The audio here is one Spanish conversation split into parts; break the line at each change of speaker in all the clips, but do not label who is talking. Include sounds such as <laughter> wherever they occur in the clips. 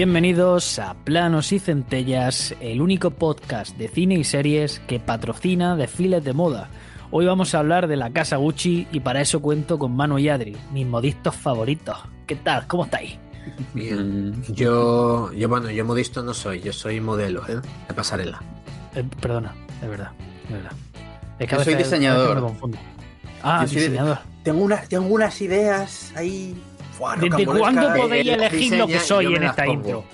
Bienvenidos a Planos y Centellas, el único podcast de cine y series que patrocina desfiles de moda. Hoy vamos a hablar de la casa Gucci y para eso cuento con Manu y Adri, mis modistos favoritos. ¿Qué tal? ¿Cómo estáis?
Bien. Yo, yo, bueno, yo modisto no soy, yo soy modelo, ¿eh? De pasarela.
Eh, perdona, es verdad, es verdad. Es
Yo soy diseñador.
me confundo. Ah,
Yo soy de-
diseñador.
Tengo, una, tengo unas ideas ahí.
¿Desde cuándo podéis elegir lo que soy en esta intro?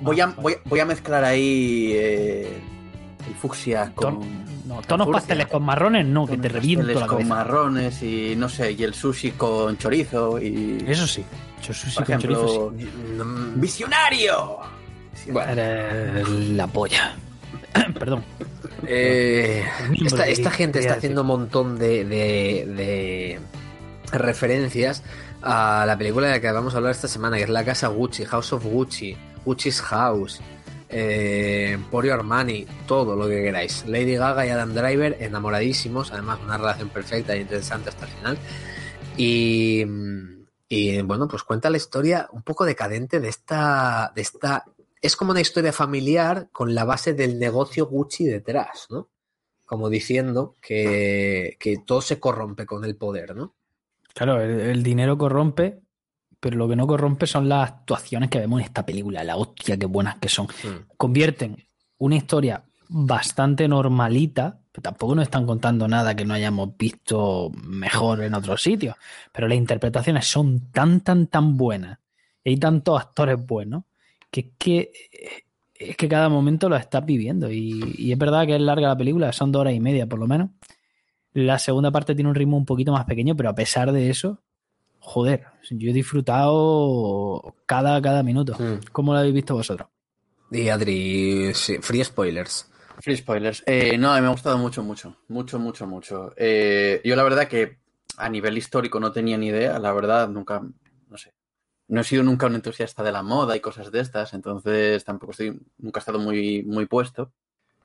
Voy a, voy, voy a mezclar ahí eh, el fucsia con.
Ton- no, tonos pasteles con marrones no, que te reviento
pasteles
la
con marrones y no sé, y el sushi con chorizo y.
Eso sí. Yo soy
por
con chorizo, sí.
No-
¡Visionario!
Bueno,
la polla. <coughs> Perdón.
eh, esta, esta gente está haciendo un montón de, de- de referencias a la película de la que vamos a hablar esta semana, que es La Casa Gucci, House of Gucci, Gucci's House, eh, Emporio Armani, todo lo que queráis. Lady Gaga y Adam Driver enamoradísimos, además una relación perfecta e interesante hasta el final. Y, y, bueno, pues cuenta la historia un poco decadente de esta, de esta. Es como una historia familiar con la base del negocio Gucci detrás, ¿no? Como diciendo que, que todo se corrompe con el poder, ¿no?
Claro, el, el dinero corrompe, pero lo que no corrompe son las actuaciones que vemos en esta película. La hostia, qué buenas que son.
Mm.
Convierten una historia bastante normalita, pero tampoco nos están contando nada que no hayamos visto mejor en otros sitios. Pero las interpretaciones son tan, tan, tan buenas. Y hay tantos actores buenos que es que, es que cada momento lo estás viviendo. Y, y es verdad que es larga la película, son dos horas y media por lo menos. La segunda parte tiene un ritmo un poquito más pequeño, pero a pesar de eso, joder, yo he disfrutado cada, cada minuto.
Mm.
¿Cómo lo habéis visto vosotros?
Y Adri, sí, free spoilers.
Free spoilers. Eh, no, me ha gustado mucho, mucho. Mucho, mucho, mucho. Eh, yo la verdad que a nivel histórico no tenía ni idea. La verdad, nunca, no sé. No he sido nunca un entusiasta de la moda y cosas de estas, entonces tampoco estoy, nunca he estado muy, muy puesto.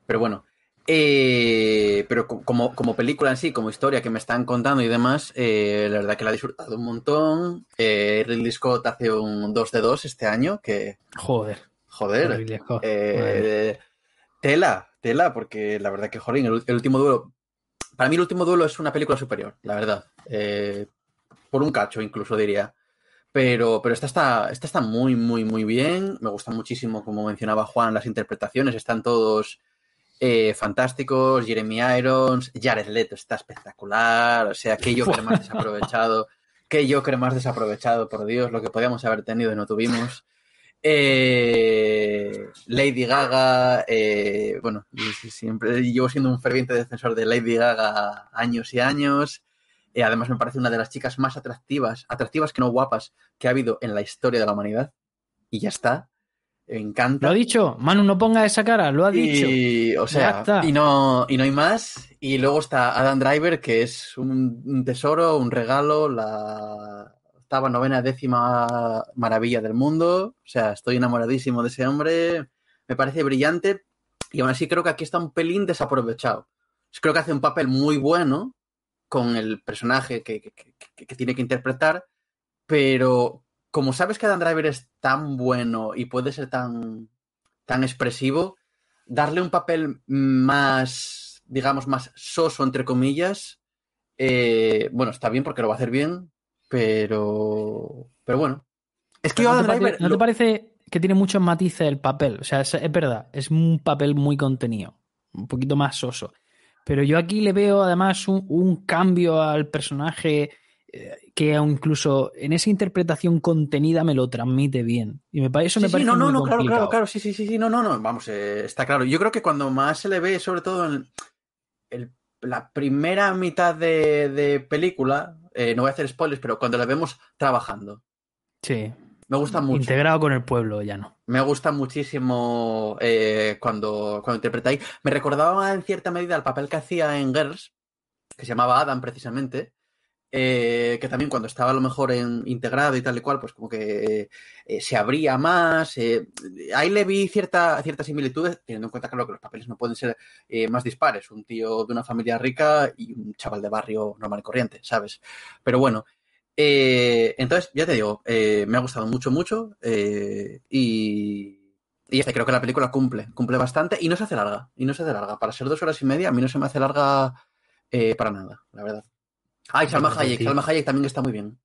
Pero bueno. Eh, pero co- como, como película en sí, como historia que me están contando y demás, eh, la verdad que la he disfrutado un montón. Eh, Ridley Scott hace un 2 de 2 este año, que,
Joder.
joder,
Ridley Scott.
eh, tela, tela, porque la verdad que, jolín, el, el último duelo. Para mí, el último duelo es una película superior, la verdad. Por un cacho, incluso diría. Pero, pero esta, está, esta está muy, muy, muy bien. Me gusta muchísimo, como mencionaba Juan, las interpretaciones. Están todos eh, fantásticos. Jeremy Irons, Jared Leto está espectacular. O sea, qué Joker más <laughs> desaprovechado. Qué Joker más desaprovechado, por Dios. Lo que podíamos haber tenido y no tuvimos. Eh, Lady Gaga, eh, bueno, yo siempre llevo siendo un ferviente defensor de Lady Gaga años y años. Además, me parece una de las chicas más atractivas, atractivas que no guapas, que ha habido en la historia de la humanidad. Y ya está. Me encanta.
Lo ha dicho, Manu, no ponga esa cara, lo ha dicho.
Y, o sea, y no, y no hay más. Y luego está Adam Driver, que es un, un tesoro, un regalo, la octava, novena, décima maravilla del mundo. O sea, estoy enamoradísimo de ese hombre. Me parece brillante. Y aún así creo que aquí está un pelín desaprovechado. Creo que hace un papel muy bueno con el personaje que, que- que- que tiene que interpretar, pero como sabes que Adam Driver es tan bueno y puede ser tan, tan expresivo, darle un papel más, digamos, más soso, entre comillas, eh, bueno, está bien porque lo va a hacer bien, pero, pero bueno. Es que yo
¿No,
Adam
te pare-
Driver...
¿No te parece que tiene muchos matices el papel? O sea, es, es verdad, es un papel muy contenido, un poquito más soso. Pero yo aquí le veo además un, un cambio al personaje que aun incluso en esa interpretación contenida me lo transmite bien. Y me, eso
Sí,
me
sí,
parece
no, no,
muy
no, claro,
complicado.
claro, claro, sí, sí, sí, sí, no, no, no, vamos, eh, está claro. Yo creo que cuando más se le ve, sobre todo en el la primera mitad de, de película, eh, no voy a hacer spoilers, pero cuando la vemos trabajando.
Sí.
Me gusta mucho.
Integrado con el pueblo, ya no.
Me gusta muchísimo eh, cuando, cuando interpreta ahí. Me recordaba en cierta medida el papel que hacía en Girls, que se llamaba Adam precisamente, eh, que también cuando estaba a lo mejor en, integrado y tal y cual, pues como que eh, se abría más. eh, ahí le vi cierta, ciertas similitudes, teniendo en cuenta que los papeles no pueden ser más dispares. Un tío de una familia rica y un chaval de barrio normal y corriente, ¿sabes? Pero bueno. entonces, ya te digo, me ha gustado mucho, mucho. y, y ya está, creo que la película cumple, cumple bastante y no se hace larga. Y no se hace larga. Para ser dos horas y media, a mí no se me hace larga para nada, la verdad. Ah, y Salma Hayek. Salma Hayek también está muy bien.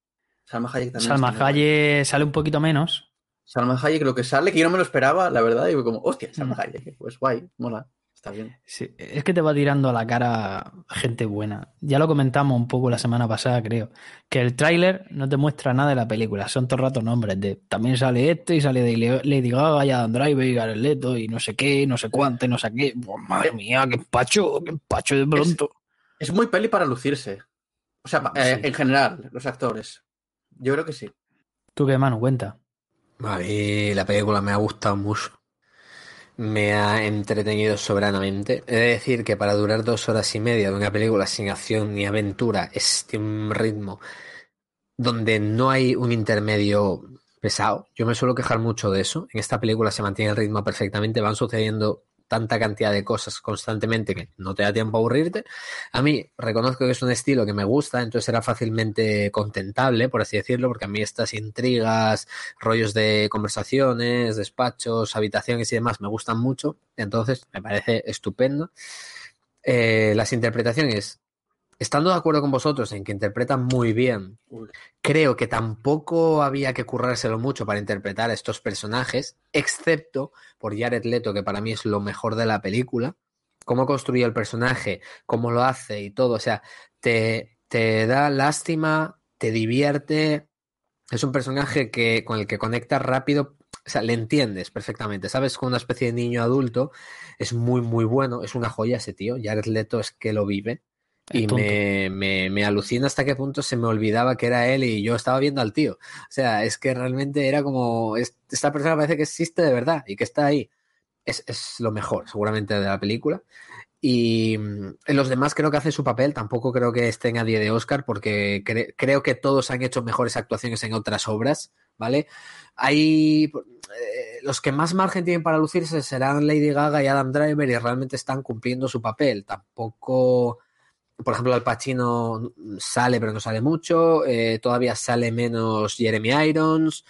Salma Hayek también.
Salma. Hayek sale un poquito menos.
Salma Hayek lo que sale, que yo no me lo esperaba, la verdad. Y fue como, hostia, Salma. Hayek. Pues guay, mola. Está bien.
Sí, es que te va tirando a la cara gente buena. Ya lo comentamos un poco la semana pasada, creo. Que el tráiler no te muestra nada de la película. Son todo el rato nombres. De, también sale este y sale de Lady Gaga y Adam Driver y Jared Leto y no sé qué, no sé cuánto, y no sé qué. Madre mía, qué pacho, qué pacho de pronto.
Es muy peli para lucirse. O sea, eh,
Sí.
en general, los actores. Yo creo que sí.
¿Tú qué, mano? Cuenta.
A mí la película me ha gustado mucho. Me ha entretenido soberanamente. He de decir que para durar dos horas y media de una película sin acción ni aventura, es de un ritmo donde no hay un intermedio pesado. Yo me suelo quejar mucho de eso. En esta película se mantiene el ritmo perfectamente, van sucediendo tanta cantidad de cosas constantemente que no te da tiempo a aburrirte. A mí reconozco que es un estilo que me gusta, entonces era fácilmente contentable, por así decirlo, porque a mí estas intrigas, rollos de conversaciones, despachos, habitaciones y demás me gustan mucho, entonces me parece estupendo. Eh, las interpretaciones, estando de acuerdo con vosotros en que interpretan muy bien, creo que tampoco había que currárselo mucho para interpretar a estos personajes, excepto por Jared Leto, que para mí es lo mejor de la película. Cómo construye el personaje, cómo lo hace y todo. O sea, te, te da lástima, te divierte. Es un personaje que, con el que conectas rápido. O sea, le entiendes perfectamente. Sabes, con una especie de niño adulto es muy, muy bueno. Es una joya ese tío. Jared Leto es que lo vive. Y me, me, me alucina hasta qué punto se me olvidaba que era él y yo estaba viendo al tío. O sea, es que realmente era como, es- esta persona parece que existe de verdad y que está ahí. Es, es lo mejor, seguramente, de la película. Y mm, los demás creo que hace su papel, tampoco creo que estén a día de Oscar, porque cre- creo que todos han hecho mejores actuaciones en otras obras, ¿vale? Hay eh, los que más margen tienen para lucirse serán Lady Gaga y Adam Driver y realmente están cumpliendo su papel. Tampoco, por ejemplo, Al Pacino sale, pero no sale mucho. eh, todavía sale menos Jeremy Irons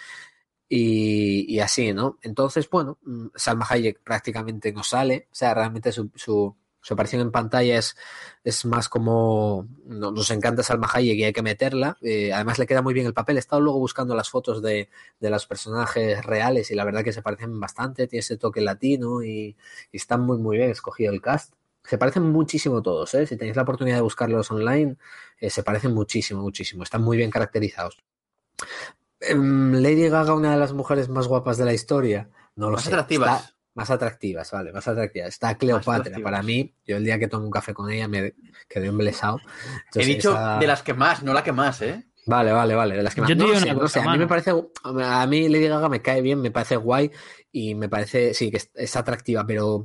y, así, ¿no? Entonces, bueno, mm, Salma Hayek prácticamente no sale. O sea, realmente su, su, su aparición en pantalla es, es más como no- nos encanta Salma Hayek y hay que meterla. Eh, además le queda muy bien el papel. He estado luego buscando las fotos de, de los personajes reales y la verdad que se parecen bastante. Tiene ese toque latino y, y está muy muy bien escogido el cast. Se parecen muchísimo todos, ¿eh? Si tenéis la oportunidad de buscarlos online, eh, se parecen muchísimo, muchísimo. Están muy bien caracterizados. Em, Lady Gaga, una de las mujeres más guapas de la historia. No lo
Más
sé.
atractivas.
Está- más atractivas, vale, más atractivas. Está Cleopatra. Para mí, yo el día que tomé un café con ella me quedé embelesado.
He dicho
esa-
de las que más, no la que más, ¿eh?
Vale, vale, vale. De las que más.
Yo
no
digo
sé,
una
no sé, A mí me parece. A mí Lady Gaga me cae bien, me parece guay y me parece. Sí, que es, es atractiva, pero.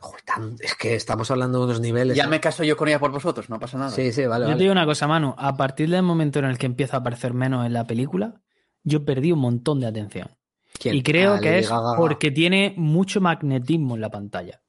Joder, tan- es que estamos hablando de unos niveles.
Ya
¿no?
me caso yo con ella por vosotros, no pasa nada.
Sí, sí, vale,
Yo te digo una cosa, Manu. A partir del momento en el que empieza a aparecer menos en la película, yo perdí un montón de atención.
¿Quién?
Y creo que es
Gaga.
porque tiene mucho magnetismo en la pantalla.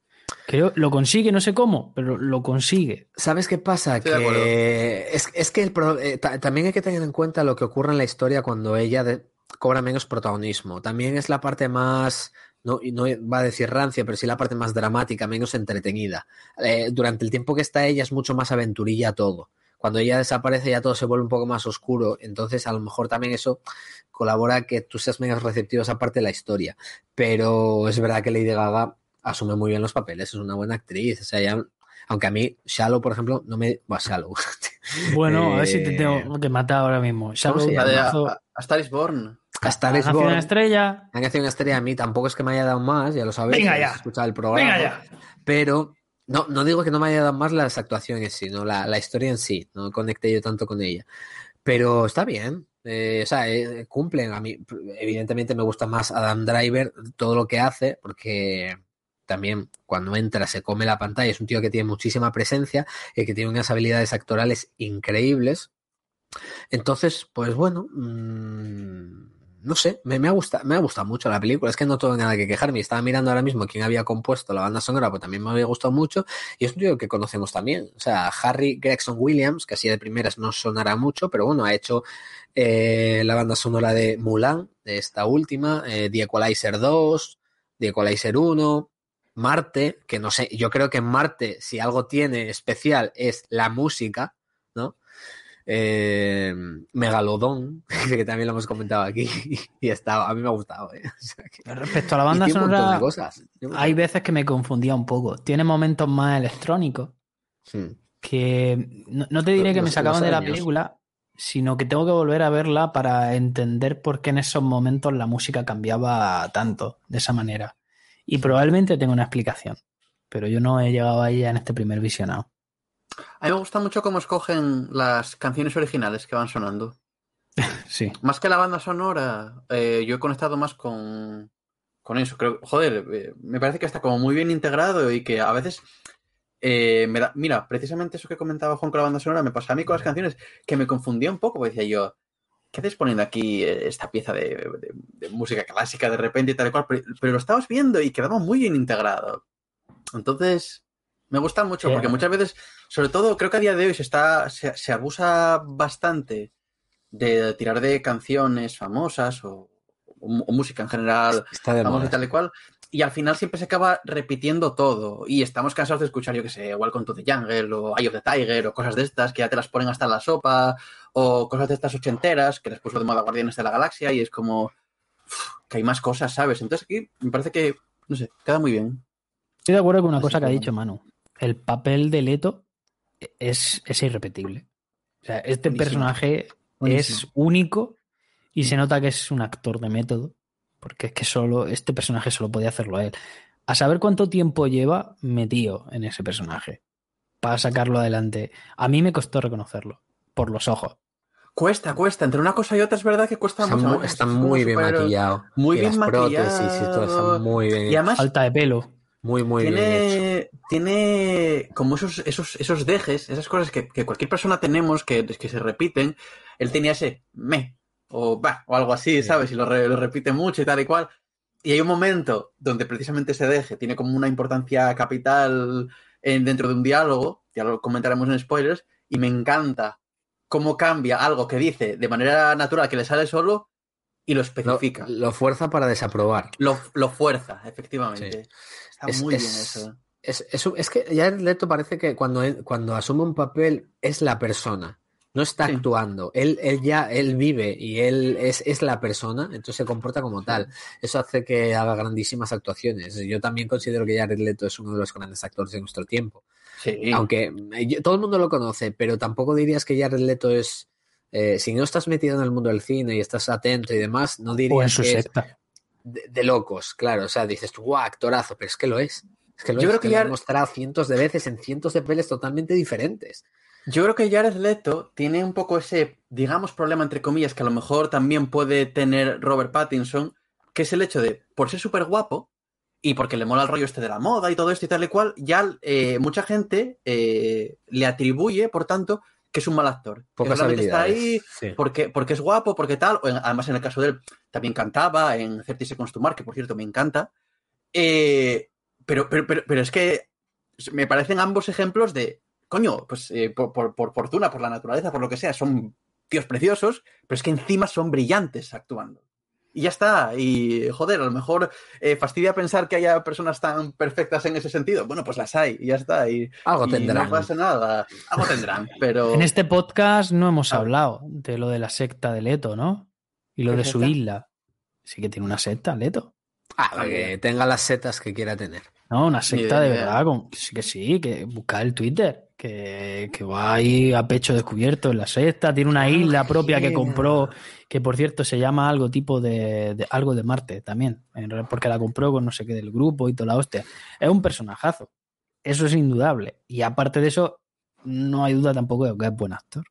Creo, lo consigue, no sé cómo, pero lo consigue.
¿Sabes qué pasa?
Estoy.
Que es, es que el pro- eh, ta- también hay que tener en cuenta lo que ocurre en la historia cuando ella de- cobra menos protagonismo. También es la parte más, no, y no va a decir rancia, pero sí la parte más dramática, menos entretenida. Eh, durante el tiempo que está ella es mucho más aventurilla todo. Cuando ella desaparece ya todo se vuelve un poco más oscuro, entonces a lo mejor también eso colabora a que tú seas menos receptivo a esa parte de la historia. Pero es verdad que Lady Gaga asume muy bien los papeles, es una buena actriz, o sea, ya aunque a mí, Shallow, por ejemplo, no me. Va, Shallow. <laughs>
Bueno, a ver si te
Eh,
tengo que matar ahora mismo.
La de?
Mazo,
A, a Star is Born.
Hasta
ha nacido una estrella.
Han hecho una estrella a mí, tampoco es que me haya dado más, ya lo sabéis.
Venga ya.
escuchado el programa.
Venga ya.
Pero No, no digo que no me haya dado más las actuaciones, sino la, la historia en sí. No conecté yo tanto con ella. Pero está bien. Eh, o sea, eh, cumplen. A mí, evidentemente, me gusta más Adam Driver, todo lo que hace, porque también cuando entra se come la pantalla. Es un tío que tiene muchísima presencia y que tiene unas habilidades actorales increíbles. Entonces, pues bueno, mmm, no sé, me, ha gustado, me ha gustado mucho la película. Es que no tengo nada que quejarme. Estaba mirando ahora mismo quién había compuesto la banda sonora, pues también me había gustado mucho. Y es un tío que conocemos también. O sea, Harry Gregson Williams, que así de primeras no sonará mucho, pero bueno, ha hecho eh, la banda sonora de Mulan, de esta última, eh, The Equalizer 2, The Equalizer 1, Marte, que no sé, yo creo que en Marte, si algo tiene especial, es la música. Eh, Megalodón, <laughs> que también lo hemos comentado aquí, y está, a mí me ha gustado. ¿eh? O sea que,
Respecto a la banda sonora, cosas. hay veces que me confundía un poco. Tiene momentos más electrónicos que no, no te diré
Los-
que me sacaban de la película, sino que tengo que volver a verla para entender por qué en esos momentos la música cambiaba tanto, de esa manera. Y probablemente tenga una explicación, pero yo no he llegado a ella en este primer visionado.
A mí me gusta mucho cómo escogen las canciones originales que van sonando. <laughs>
Sí.
Más que la banda sonora, eh, yo he conectado más con, con eso. Creo, joder, eh, me parece que está como muy bien integrado y que a veces. eh, me da- mira, precisamente eso que comentaba Juan con la banda sonora me pasa a mí con las canciones, que me confundía un poco, porque decía yo, ¿qué haces poniendo aquí esta pieza de, de- de música clásica de repente y tal y cual? Pero, pero lo estabas viendo y quedaba muy bien integrado. Entonces, me gusta mucho, porque muchas veces, sobre todo, creo que a día de hoy se está, se, se abusa bastante de tirar de canciones famosas o, o- o música en general
Está de
famosa y tal y cual. Y al final siempre se acaba repitiendo todo. Y estamos cansados de escuchar, yo que sé, Welcome to the Jungle o Eye of the Tiger o cosas de estas que ya te las ponen hasta en la sopa o cosas de estas ochenteras que les puso de moda Guardianes de la Galaxia y es como que hay más cosas, ¿sabes? Entonces aquí me parece que, no sé, queda muy bien.
Estoy de acuerdo con una
Así
cosa que ha dicho Manu. El papel de Leto es, es irrepetible. O sea, este
Buenísimo.
personaje es único y se nota que es un actor de método, porque es que solo este personaje solo podía hacerlo a él. A saber cuánto tiempo lleva metido en ese personaje para sacarlo adelante. A mí me costó reconocerlo por los ojos.
Cuesta, cuesta. Entre una cosa y otra es verdad que cuesta
Está,
mucho.
mu-
A veces
está muy bien maquillado.
Muy
Y
bien
las prótesis y todo
maquillado.
está muy bien
Y además
Falta de pelo.
Muy, muy bien hecho.
tiene, tiene como esos, esos, esos dejes, esas cosas que, que cualquier persona tenemos que, que se repiten. Él tenía ese me o va o algo así,
Sí.
¿sabes? Y lo, re- lo repite mucho y tal y cual. Y hay un momento donde precisamente ese deje tiene como una importancia capital en- dentro de un diálogo, ya lo comentaremos en spoilers, y me encanta cómo cambia algo que dice de manera natural que le sale solo y lo
Lo,
especifica. Lo,
lo fuerza para desaprobar.
lo fuerza, efectivamente. Está
Es-
muy
es-
bien eso.
Es, que ya Leto parece que cuando, él- cuando asume un papel es la persona. No está
Sí.
actuando. Él, él ya, él vive y él es, es la persona, entonces se comporta como tal. Eso hace que haga grandísimas actuaciones. Yo también considero que Jared Leto es uno de los grandes actores de nuestro tiempo.
Sí.
Aunque eh, yo- todo el mundo lo conoce, pero tampoco dirías que Jared Leto es. eh, si no estás metido en el mundo del cine y estás atento y demás, no dirías
O en su
que es
secta.
De, de locos, claro. O sea, dices tú, guau, actorazo, pero es que lo es. Es que lo
Yo
es,
creo que
lo
ya-
han mostrado cientos de veces en cientos de peles totalmente diferentes.
Yo creo que Jared Leto tiene un poco ese, digamos, problema entre comillas, que a lo mejor también puede tener Robert Pattinson, que es el hecho de, por ser súper guapo y porque le mola el rollo este de la moda y todo esto y tal y cual, ya eh, mucha gente eh, le atribuye, por tanto, que es un mal actor. Que
Pocas
está ahí
Sí.
porque, porque es guapo, porque tal. o en- además, en el caso de él, también cantaba en 30 Seconds to que por cierto me encanta. Eh, pero, pero, pero, pero es que me parecen ambos ejemplos de, coño, pues eh, por, por, por fortuna, por la naturaleza, por lo que sea, son tíos preciosos, pero es que encima son brillantes actuando. Y ya está. Y joder, a lo mejor eh, fastidia pensar que haya personas tan perfectas en ese sentido. Bueno, pues las hay, y ya está. Y,
Algo
y
tendrán.
No pasa nada. Algo tendrán, <laughs> pero.
En este podcast no hemos
Ah.
hablado de lo de la secta de Leto, ¿no? Y lo
¿Qué
de su
secta?
isla. Sí que tiene una secta, Leto.
Ah, para que tenga las setas que quiera tener.
No, una secta de verdad. con- sí que sí, que busca el Twitter. Que, que va ahí a pecho descubierto en la secta. Tiene una isla propia que compró, que por cierto se llama algo tipo de, de- algo de Marte también. Porque la compró con no sé qué del grupo y toda la hostia. Es un personajazo. Eso es indudable. Y aparte de eso, no hay duda tampoco de que es buen actor.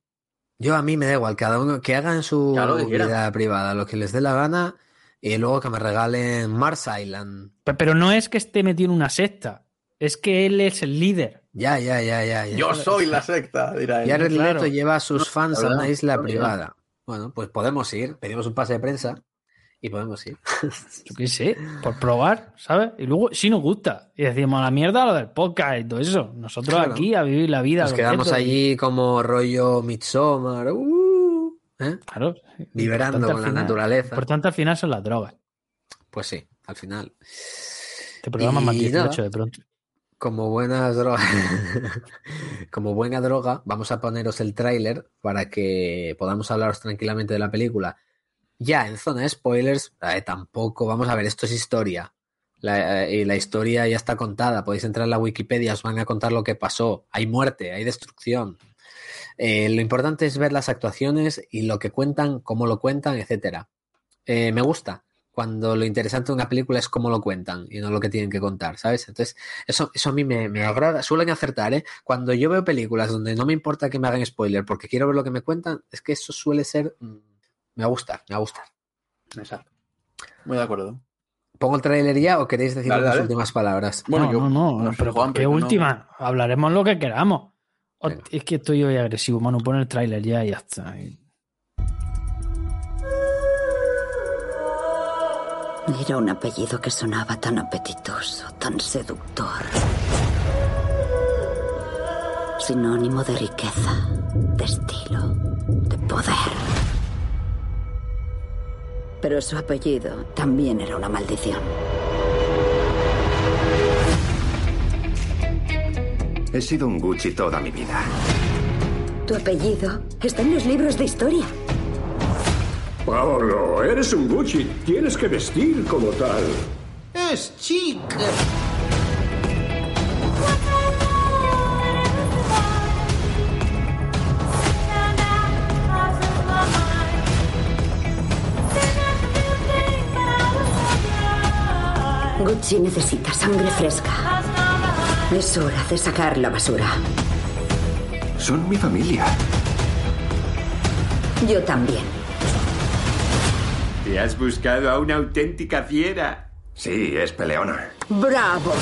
Yo a mí me da igual, cada uno que hagan su
Claro,
vida privada, lo que les dé la gana, y luego que me regalen Mars Island.
Pe- Pero no es que esté metido en una secta, es que él es el líder.
Ya, ya, ya, ya. ya.
Yo soy la secta, dirá él.
Jared
claro.
Leto lleva a sus fans a una isla privada. Bueno, pues podemos ir, pedimos un pase de prensa y podemos ir. <laughs>
Yo qué sé, por probar, ¿sabes? Y luego, si nos gusta, y decimos a la mierda lo del podcast y todo eso. Nosotros
Claro.
aquí a vivir la vida.
Nos quedamos allí como rollo Midsommar, uh, ¿eh?
Claro.
Vibrando
Importante
con la
final-
naturaleza.
Importante al final son las drogas.
Pues sí, al final.
Este programa
Y
más 18
nada.
de pronto.
Como buenas drogas, <laughs> como buena droga, vamos a poneros el tráiler para que podamos hablaros tranquilamente de la película. Ya en zona de spoilers, eh, tampoco, vamos a ver, esto es historia. La, eh, y la historia ya está contada. Podéis entrar en la Wikipedia, os van a contar lo que pasó. Hay muerte, hay destrucción. Eh, lo importante es ver las actuaciones y lo que cuentan, cómo lo cuentan, etcétera. Eh, me gusta cuando lo interesante de una película es cómo lo cuentan y no lo que tienen que contar, ¿sabes? Entonces, eso, eso a mí me, me agrada. Suelen acertar, ¿eh? Cuando yo veo películas donde no me importa que me hagan spoiler porque quiero ver lo que me cuentan, es que eso suele ser. mm, me va a gustar, me va a gustar.
Exacto. Muy de acuerdo.
¿Pongo el trailer ya o queréis decir
dale.
últimas palabras?
Bueno,
no,
yo-
no, no,
no
pero
Juan,
¿qué última? Hablaremos lo que queramos.
Venga.
Es que estoy hoy agresivo, mano. Pon el tráiler ya y ya está.
Era un apellido que sonaba tan apetitoso, tan seductor. Sinónimo de riqueza, de estilo, de poder. Pero su apellido también era una maldición.
He sido un Gucci toda mi vida.
Tu apellido está en los libros de historia.
Paolo, eres un Gucci. Tienes que vestir como tal.
Es chic.
Gucci necesita sangre fresca. Es hora de sacar la basura.
Son mi familia.
Yo también.
Te has buscado a una auténtica fiera.
Sí, es peleona.
¡Bravo!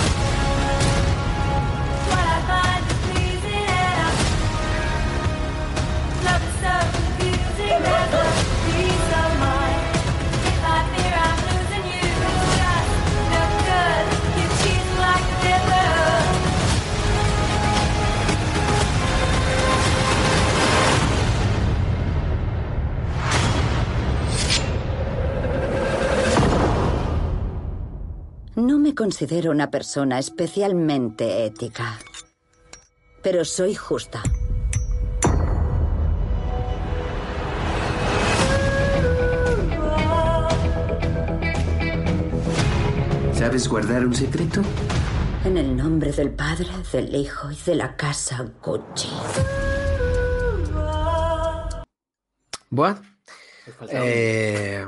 Considero una persona especialmente ética, pero soy justa.
¿Sabes guardar un secreto?
En el nombre del Padre, del Hijo y de la casa Gucci.
Faltaba
eh,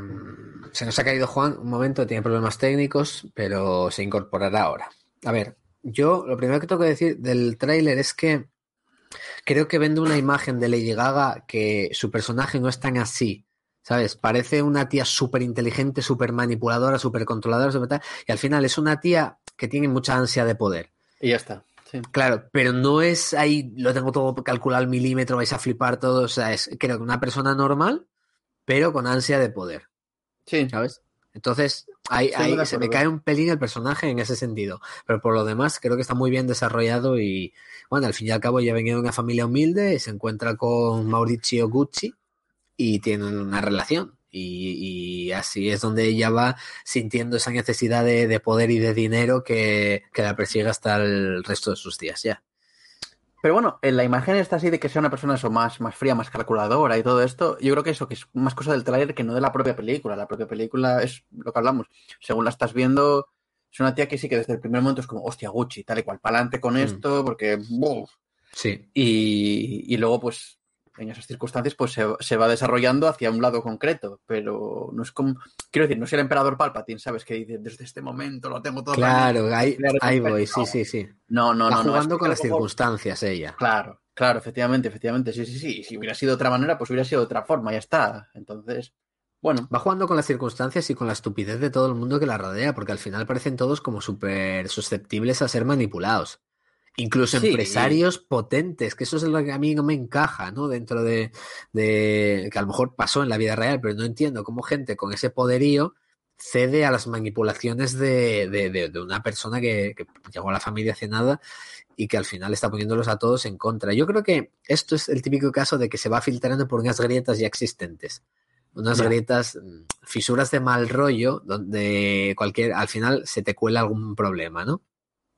se nos ha caído Juan un momento, tiene problemas técnicos, pero se incorporará ahora. A ver, yo lo primero que tengo que decir del tráiler es que creo que vende una imagen de Lady Gaga que su personaje no es tan así. ¿Sabes? Parece una tía súper inteligente, súper manipuladora, súper controladora, súper tal, y al final es una tía que tiene mucha ansia de poder.
Y ya está. Sí.
Claro, pero no es ahí, lo tengo todo calculado al milímetro, vais a flipar todo. O sea, es creo que una persona normal, pero con ansia de poder,
Sí.
¿sabes? Entonces, ahí, se me cae un pelín el personaje en ese sentido. Pero por lo demás, creo que está muy bien desarrollado y, bueno, al fin y al cabo ya venía de una familia humilde, se encuentra con Mauricio Gucci y tienen una relación. Y, y así es donde ella va sintiendo esa necesidad de, de poder y de dinero que, que la persigue hasta el resto de sus días ya.
Pero bueno, en la imagen está así de que sea una persona eso más, más fría, más calculadora y todo esto. Yo creo que eso que es más cosa del tráiler que no de la propia película. La propia película es lo que hablamos. Según la estás viendo, es una tía que sí que desde el primer momento es como, hostia, Gucci, tal y cual, pa'lante con esto, porque... ¡buf!
Sí.
Y, y luego, pues, en esas circunstancias, pues se, se, va desarrollando hacia un lado concreto, pero no es como, quiero decir, no es el emperador Palpatine, ¿sabes? Que dice, desde este momento lo tengo todo.
Claro, ahí, ahí voy, sí, sí, sí.
No, no,
va
no.
jugando
no,
con las circunstancias ella.
Claro, claro, efectivamente, efectivamente, sí, sí, sí. Si hubiera sido de otra manera, pues hubiera sido de otra forma, ya está. Entonces, bueno.
Va jugando con las circunstancias y con la estupidez de todo el mundo que la rodea, porque al final parecen todos como súper susceptibles a ser manipulados. Incluso
Sí.
empresarios potentes, que eso es lo que a mí no me encaja, ¿no? Dentro de, de- que a lo mejor pasó en la vida real, pero no entiendo cómo gente con ese poderío cede a las manipulaciones de, de- de- de una persona que, que llegó a la familia hace nada y que al final está poniéndolos a todos en contra. Yo creo que esto es el típico caso de que se va filtrando por unas grietas ya existentes. Unas grietas, mm, fisuras de mal rollo, donde cualquier, al final se te cuela algún problema, ¿no?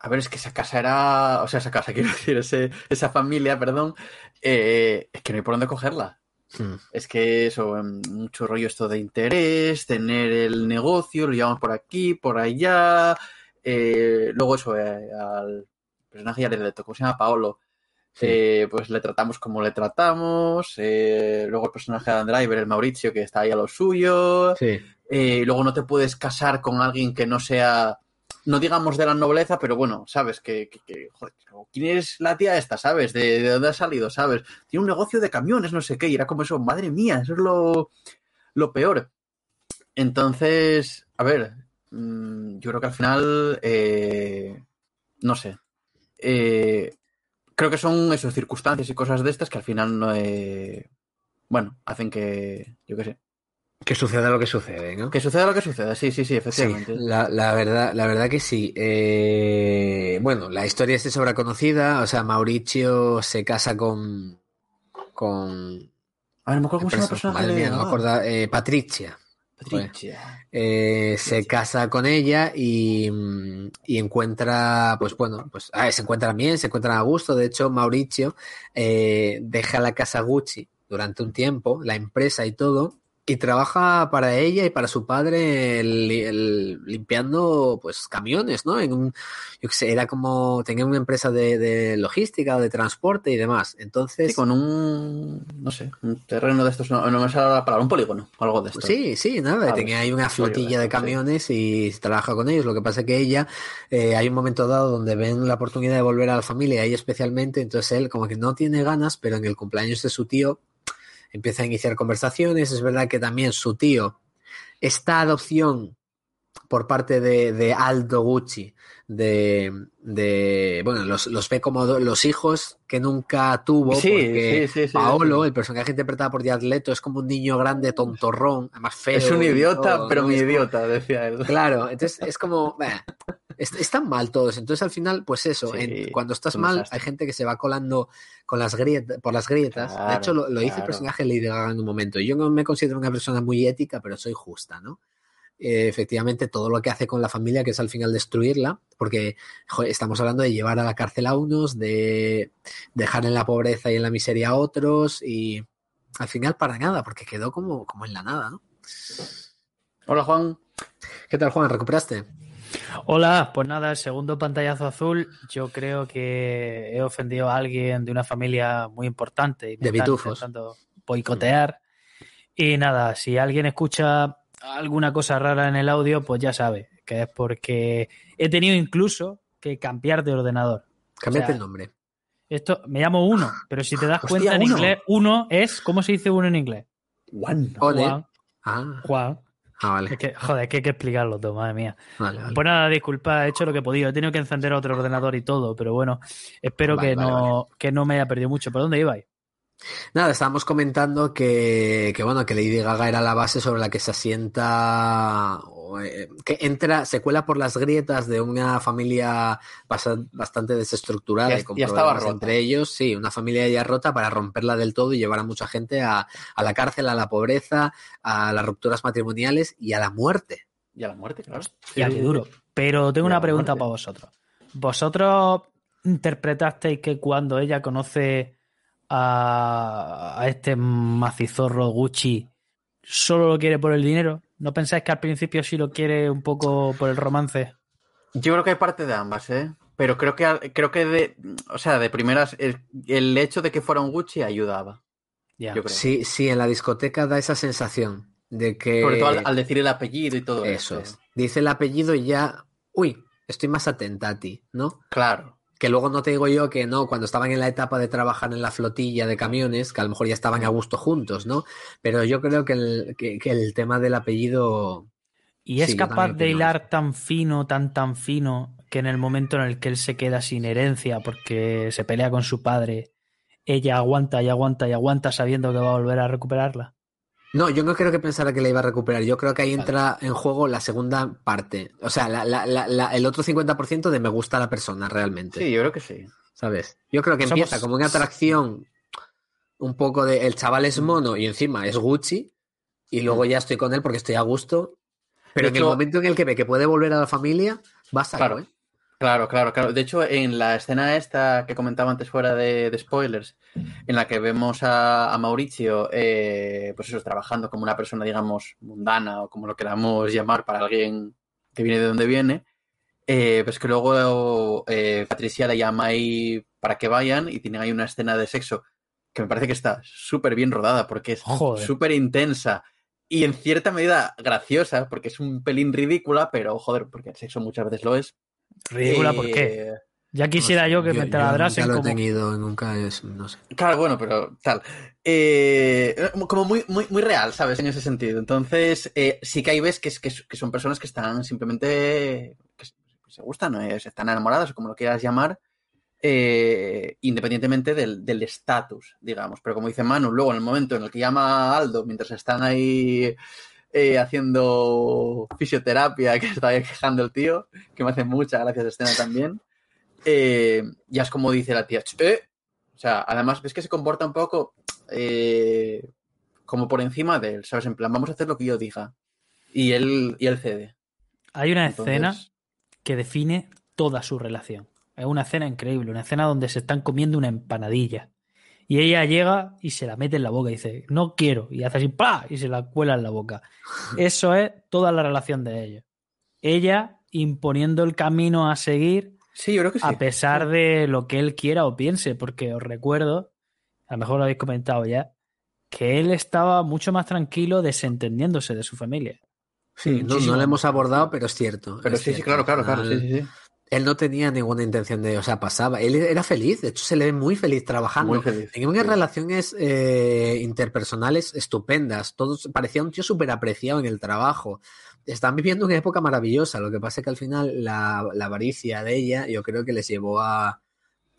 A ver, es que esa casa era, o sea, esa casa, <laughs> quiero decir, ese, esa familia, perdón, eh, es que no hay por dónde cogerla.
Hmm.
Es que eso, em, mucho rollo esto de interés, tener el negocio, lo llevamos por aquí, por allá. eh, luego eso, eh, al personaje ya le tocó, se llama Paolo.
Sí.
eh, pues le tratamos como le tratamos. eh, luego el personaje de Dan Driver, el Mauricio, que está ahí a lo suyo.
Sí.
eh, luego no te puedes casar con alguien que no sea, no digamos de la nobleza, pero bueno, sabes que, ¿quién es la tía esta? ¿Sabes? ¿De, de dónde ha salido? ¿Sabes? Tiene un negocio de camiones, no sé qué, y era como eso, madre mía, eso es lo, lo peor. Entonces, a ver, mm, yo creo que al final, eh, no sé, eh, creo que son esas circunstancias y cosas de estas que al final eh, bueno, hacen que, yo qué sé,
Que suceda lo que sucede, ¿no?
que suceda lo que suceda, sí, sí, sí,
Sí,
efectivamente.
la, la verdad, la verdad que sí. Eh, bueno, la historia es de sobra conocida. O sea, Mauricio se casa con. con.
A ver, me acuerdo cómo se llama el personaje
Madre mía, no me acuerdo, eh, Patricia.
Patricia.
Eh, se casa con ella y, y encuentra, pues bueno, pues ah, se encuentran bien, se encuentran a gusto. De hecho, Mauricio eh, deja la casa Gucci durante un tiempo, la empresa y todo, y trabaja para ella y para su padre el- el- limpiando pues camiones, ¿no? En un, yo qué sé, era como, tenía una empresa de, de logística o de transporte y demás. Entonces,
Sí, con un, no sé, un terreno de estos, no, no me sale la palabra, un polígono, o algo de esto.
Sí, sí, nada,
Ah,
tenía ahí una flotilla de camiones y trabaja con ellos. Lo que pasa es que ella, eh, hay un momento dado donde ven la oportunidad de volver a la familia, ella especialmente, entonces él como que no tiene ganas, pero en el cumpleaños de su tío empieza a iniciar conversaciones. Es verdad que también su tío, esta adopción por parte de, de Aldo Gucci, de, de bueno, los, los ve como do- los hijos que nunca tuvo,
Sí,
porque
sí, sí,
Paolo, el personaje interpretado por Jared Leto, es como un niño grande, tontorrón, además feo.
Es un idiota,
todo,
pero
¿no?
mi
como-
idiota, decía él.
Claro, entonces es como, están mal todos. Entonces al final, pues eso, en- cuando estás mal, hay gente que se va colando con las grietas, por las grietas. de hecho, lo, lo dice el personaje Lady Gaga en un momento. Yo no me considero una persona muy ética, pero soy justa, ¿no? Eh, efectivamente, todo lo que hace con la familia, que es al final destruirla, porque estamos hablando de llevar a la cárcel a unos, de dejar en la pobreza y en la miseria a otros, y al final para nada, porque quedó como, como en la nada, ¿no?
Hola, Juan.
¿Qué tal, Juan? ¿Recuperaste?
Hola, pues nada, el segundo pantallazo azul. Yo creo que he ofendido a alguien de una familia muy importante y me
De
están
pitufos.
intentando boicotear. Y nada, si alguien escucha alguna cosa rara en el audio, pues ya sabe que es porque he tenido incluso que cambiar de ordenador. O sea,
el nombre.
Esto me llamo uno, pero si te das
Hostia,
cuenta en
uno.
inglés, uno es, ¿cómo se dice uno en inglés?
Juan.
One.
Juan.
Ah,
Juan.
ah, vale.
Es que, joder, es que hay que explicarlo todo, madre mía.
Vale, vale.
Pues nada, disculpa, he hecho lo que he podido. He tenido que encender otro ordenador y todo, pero bueno, espero
Vale,
que, no, que no me haya perdido mucho. ¿Por dónde ibais?
Nada, estábamos comentando que, que, bueno, que Lady Gaga era la base sobre la que se asienta, o, eh, que entra, se cuela por las grietas de una familia bastante desestructurada
Ya-
y con
ya estaba rota.
entre ellos, sí, una familia ya rota para romperla del todo y llevar a mucha gente a, a la cárcel, a la pobreza, a las rupturas matrimoniales y a la muerte.
Y a la muerte, claro.
Ya,
Sí,
qué duro. Pero tengo una pregunta
muerte.
para vosotros. ¿Vosotros interpretasteis que cuando ella conoce a, a este macizorro Gucci solo lo quiere por el dinero? ¿No pensáis que al principio sí lo quiere un poco por el romance?
Yo creo que hay parte de ambas, ¿eh? Pero creo que, creo que de, o sea, de primeras, el, el hecho de que fuera un Gucci ayudaba. Yo creo.
Sí, sí, en la discoteca da esa sensación de que...
Sobre todo al, al decir el apellido y todo
Eso
esto.
es. Dice el apellido y ya... Uy, estoy más atenta a ti, ¿no?
Claro.
Que luego no te digo yo que no, cuando estaban en la etapa de trabajar en la flotilla de camiones, que a lo mejor ya estaban a gusto juntos, ¿no? Pero yo creo que el, que, que el tema del apellido...
Y es
Sí,
capaz de hilar tan fino, tan tan fino, que en el momento en el que él se queda sin herencia porque se pelea con su padre, ella aguanta y aguanta y aguanta sabiendo que va a volver a recuperarla.
No, yo no creo que pensara que la iba a recuperar. Yo creo que ahí entra en juego la segunda parte. O sea, la- la- la- la- el otro 50% de me gusta la persona realmente.
Sí, yo creo que sí.
¿Sabes? Yo creo que
Somos-
empieza como una atracción un poco de el chaval es mono y encima es Gucci y luego ya estoy con él porque estoy a gusto. Pero en el momento en el que ve que puede volver a la familia, va a sacar,
Claro.
¿eh?
Claro, claro, claro. De hecho, en la escena esta que comentaba antes fuera de, de spoilers, en la que vemos a, a Mauricio, eh, pues eso, trabajando como una persona, digamos, mundana o como lo queramos llamar para alguien que viene de donde viene, eh, pues que luego eh, Patricia le llama ahí para que vayan y tienen ahí una escena de sexo que me parece que está súper bien rodada porque es súper intensa y en cierta medida graciosa porque es un pelín ridícula, pero joder, porque el sexo muchas veces lo es.
Ridícula, ¿por qué?
Eh,
Ya quisiera yo que me taladrasen
nunca lo he
como...
tenido, nunca es, no sé.
Claro, bueno, pero tal. Eh, como muy, muy, muy real, ¿sabes? En ese sentido. Entonces, eh, sí que hay ves que, es- que, son personas que están simplemente. que se- gustan, ¿no? se están enamoradas, o como lo quieras llamar, eh, independientemente del del estatus, digamos. Pero como dice Manu, luego en el momento en el que llama a Aldo, mientras están ahí eh, haciendo fisioterapia, <laughs> que está ahí quejando el tío, que me hace mucha gracia esa escena también. eh, ya es como dice la tía, "Eh". o sea, además ves que se comporta un poco como por encima de él, ¿sabes? En plan, vamos a hacer lo que yo diga. Y él, y él cede.
Hay una
Entonces-
escena que define toda su relación. Es una escena increíble, una escena donde se están comiendo una empanadilla. Y ella llega y se la mete en la boca y dice, no quiero. Y hace así, ¡pa! Y se la cuela en la boca. <laughs> Eso es toda la relación de ellos. Ella imponiendo el camino a seguir
Sí, yo creo que sí.
a pesar de lo que él quiera o piense, porque os recuerdo, a lo mejor lo habéis comentado ya, que él estaba mucho más tranquilo desentendiéndose de su familia.
Sí, no, no lo hemos abordado, pero es cierto.
Pero
es
sí, sí, claro, claro, claro. Sí, sí, sí.
Él no tenía ninguna intención de, o sea, pasaba. Él era feliz, de hecho se le ve muy feliz trabajando.
Muy feliz.
Tenía unas
sí.
relaciones eh, interpersonales estupendas. Todos parecía un tío súper apreciado en el trabajo. Están viviendo una época maravillosa. Lo que pasa es que al final la, la avaricia de ella, yo creo que les llevó a.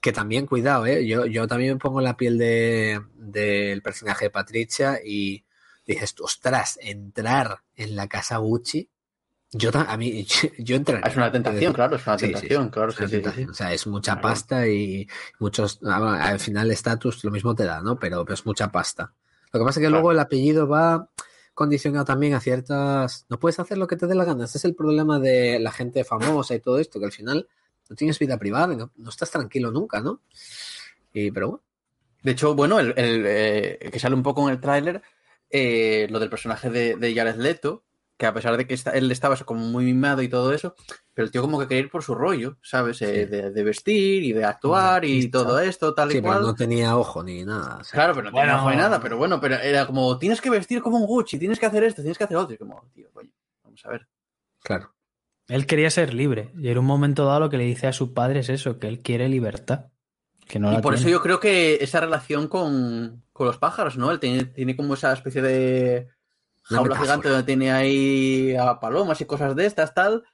Que también, cuidado, ¿eh? yo, yo también me pongo en la piel de- del personaje de Patricia y dices, ostras, entrar en la casa Gucci. Yo, a mí, <laughs> yo, entraría.
Es una tentación, claro, es una tentación, claro,
Es una tentación.
sí.
O sea, es mucha
Claro.
pasta y muchos. ah, Al final, estatus lo mismo te da, ¿no? Pero, pero es mucha pasta. Lo que pasa es que
Claro.
luego el apellido va condicionado también a ciertas. No puedes hacer lo que te dé la gana. Este es el problema de la gente famosa y todo esto, que al final no tienes vida privada, no, no estás tranquilo nunca, ¿no? Y, pero bueno.
De hecho, bueno, el, el, eh, que sale un poco en el tráiler, eh, lo del personaje de, de Jared Leto, que a pesar de que está- él estaba como muy mimado y todo eso, pero el tío como que quería ir por su rollo, ¿sabes? Eh, de, de vestir y de actuar y todo esto, tal y
Sí, pero
cual.
no tenía ojo ni nada. o sea,
Claro, pero no tenía
Bueno.
ojo ni nada, pero bueno, pero era como, tienes que vestir como un Gucci, tienes que hacer esto, tienes que hacer otro. Y como, tío, coño, vamos a ver.
claro.
Él quería ser libre. Y en un momento dado lo que le dice a su padre es eso, que él quiere libertad. Que no
y
la
por eso yo creo que esa relación con, con los pájaros, ¿no? Él tiene, tiene como esa especie de jaula
metáfora.
gigante donde tiene ahí a palomas y cosas de estas, tal.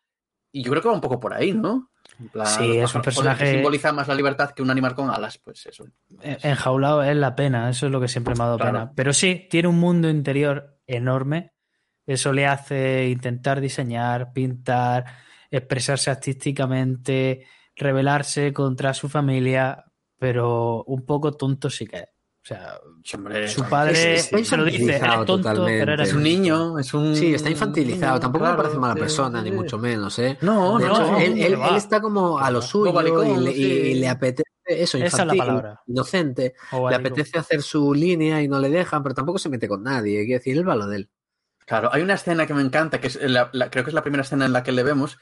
Y yo creo que va un poco por ahí, ¿no? En plan,
Sí, es un personaje-
que simboliza más la libertad que un animal con alas, pues eso.
En- Enjaulado es la pena, eso es lo que siempre me ha dado
Claro.
pena. Pero sí, tiene un mundo interior enorme. Eso le hace intentar diseñar, pintar, expresarse artísticamente, rebelarse contra su familia, pero un poco tonto sí que es. O sea,
Hombre,
su padre
es-
se lo dice, eres tonto,
totalmente.
pero eres
es un niño, es un...
Sí, está infantilizado. Tampoco me
Claro,
parece mala
sí,
persona,
sí,
ni mucho menos, ¿eh?
No,
De
no,
hecho,
no,
él, está como a lo suyo y, le, y
sí.
le apetece eso,
Esa es la palabra.
inocente. Le apetece hacer su línea y no le dejan, pero tampoco se mete con nadie. Quiero decir, él va lo de él.
Claro, hay una escena que me encanta, que es la- la- creo que es la primera escena en la que le vemos,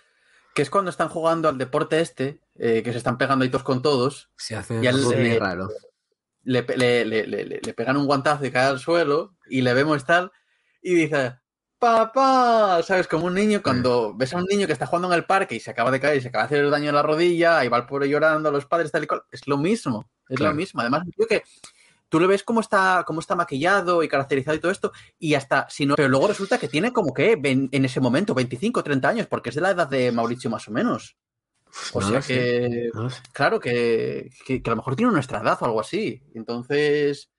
que es cuando están jugando al deporte este, eh, que se están pegando ahí todos con todos.
Se hace
Y él, eh,
raro.
Le, le, le, le, le pegan un guantazo y cae al suelo y le vemos tal y dice, papá, ¿sabes? Como un niño, cuando ves a un niño que está jugando en el parque y se acaba de caer y se acaba de hacer el daño en la rodilla, ahí va el pobre llorando, los padres tal y cual, es lo mismo, es
Claro.
lo mismo. Además, yo que tú le ves cómo está, cómo está maquillado y caracterizado y todo esto, y hasta, si no, pero luego resulta que tiene como que en ese momento 25, 30 años, porque es de la edad de Mauricio más o menos. O
No
sea que,
no
claro, que, que, que a lo mejor tiene nuestra edad o algo así. Entonces,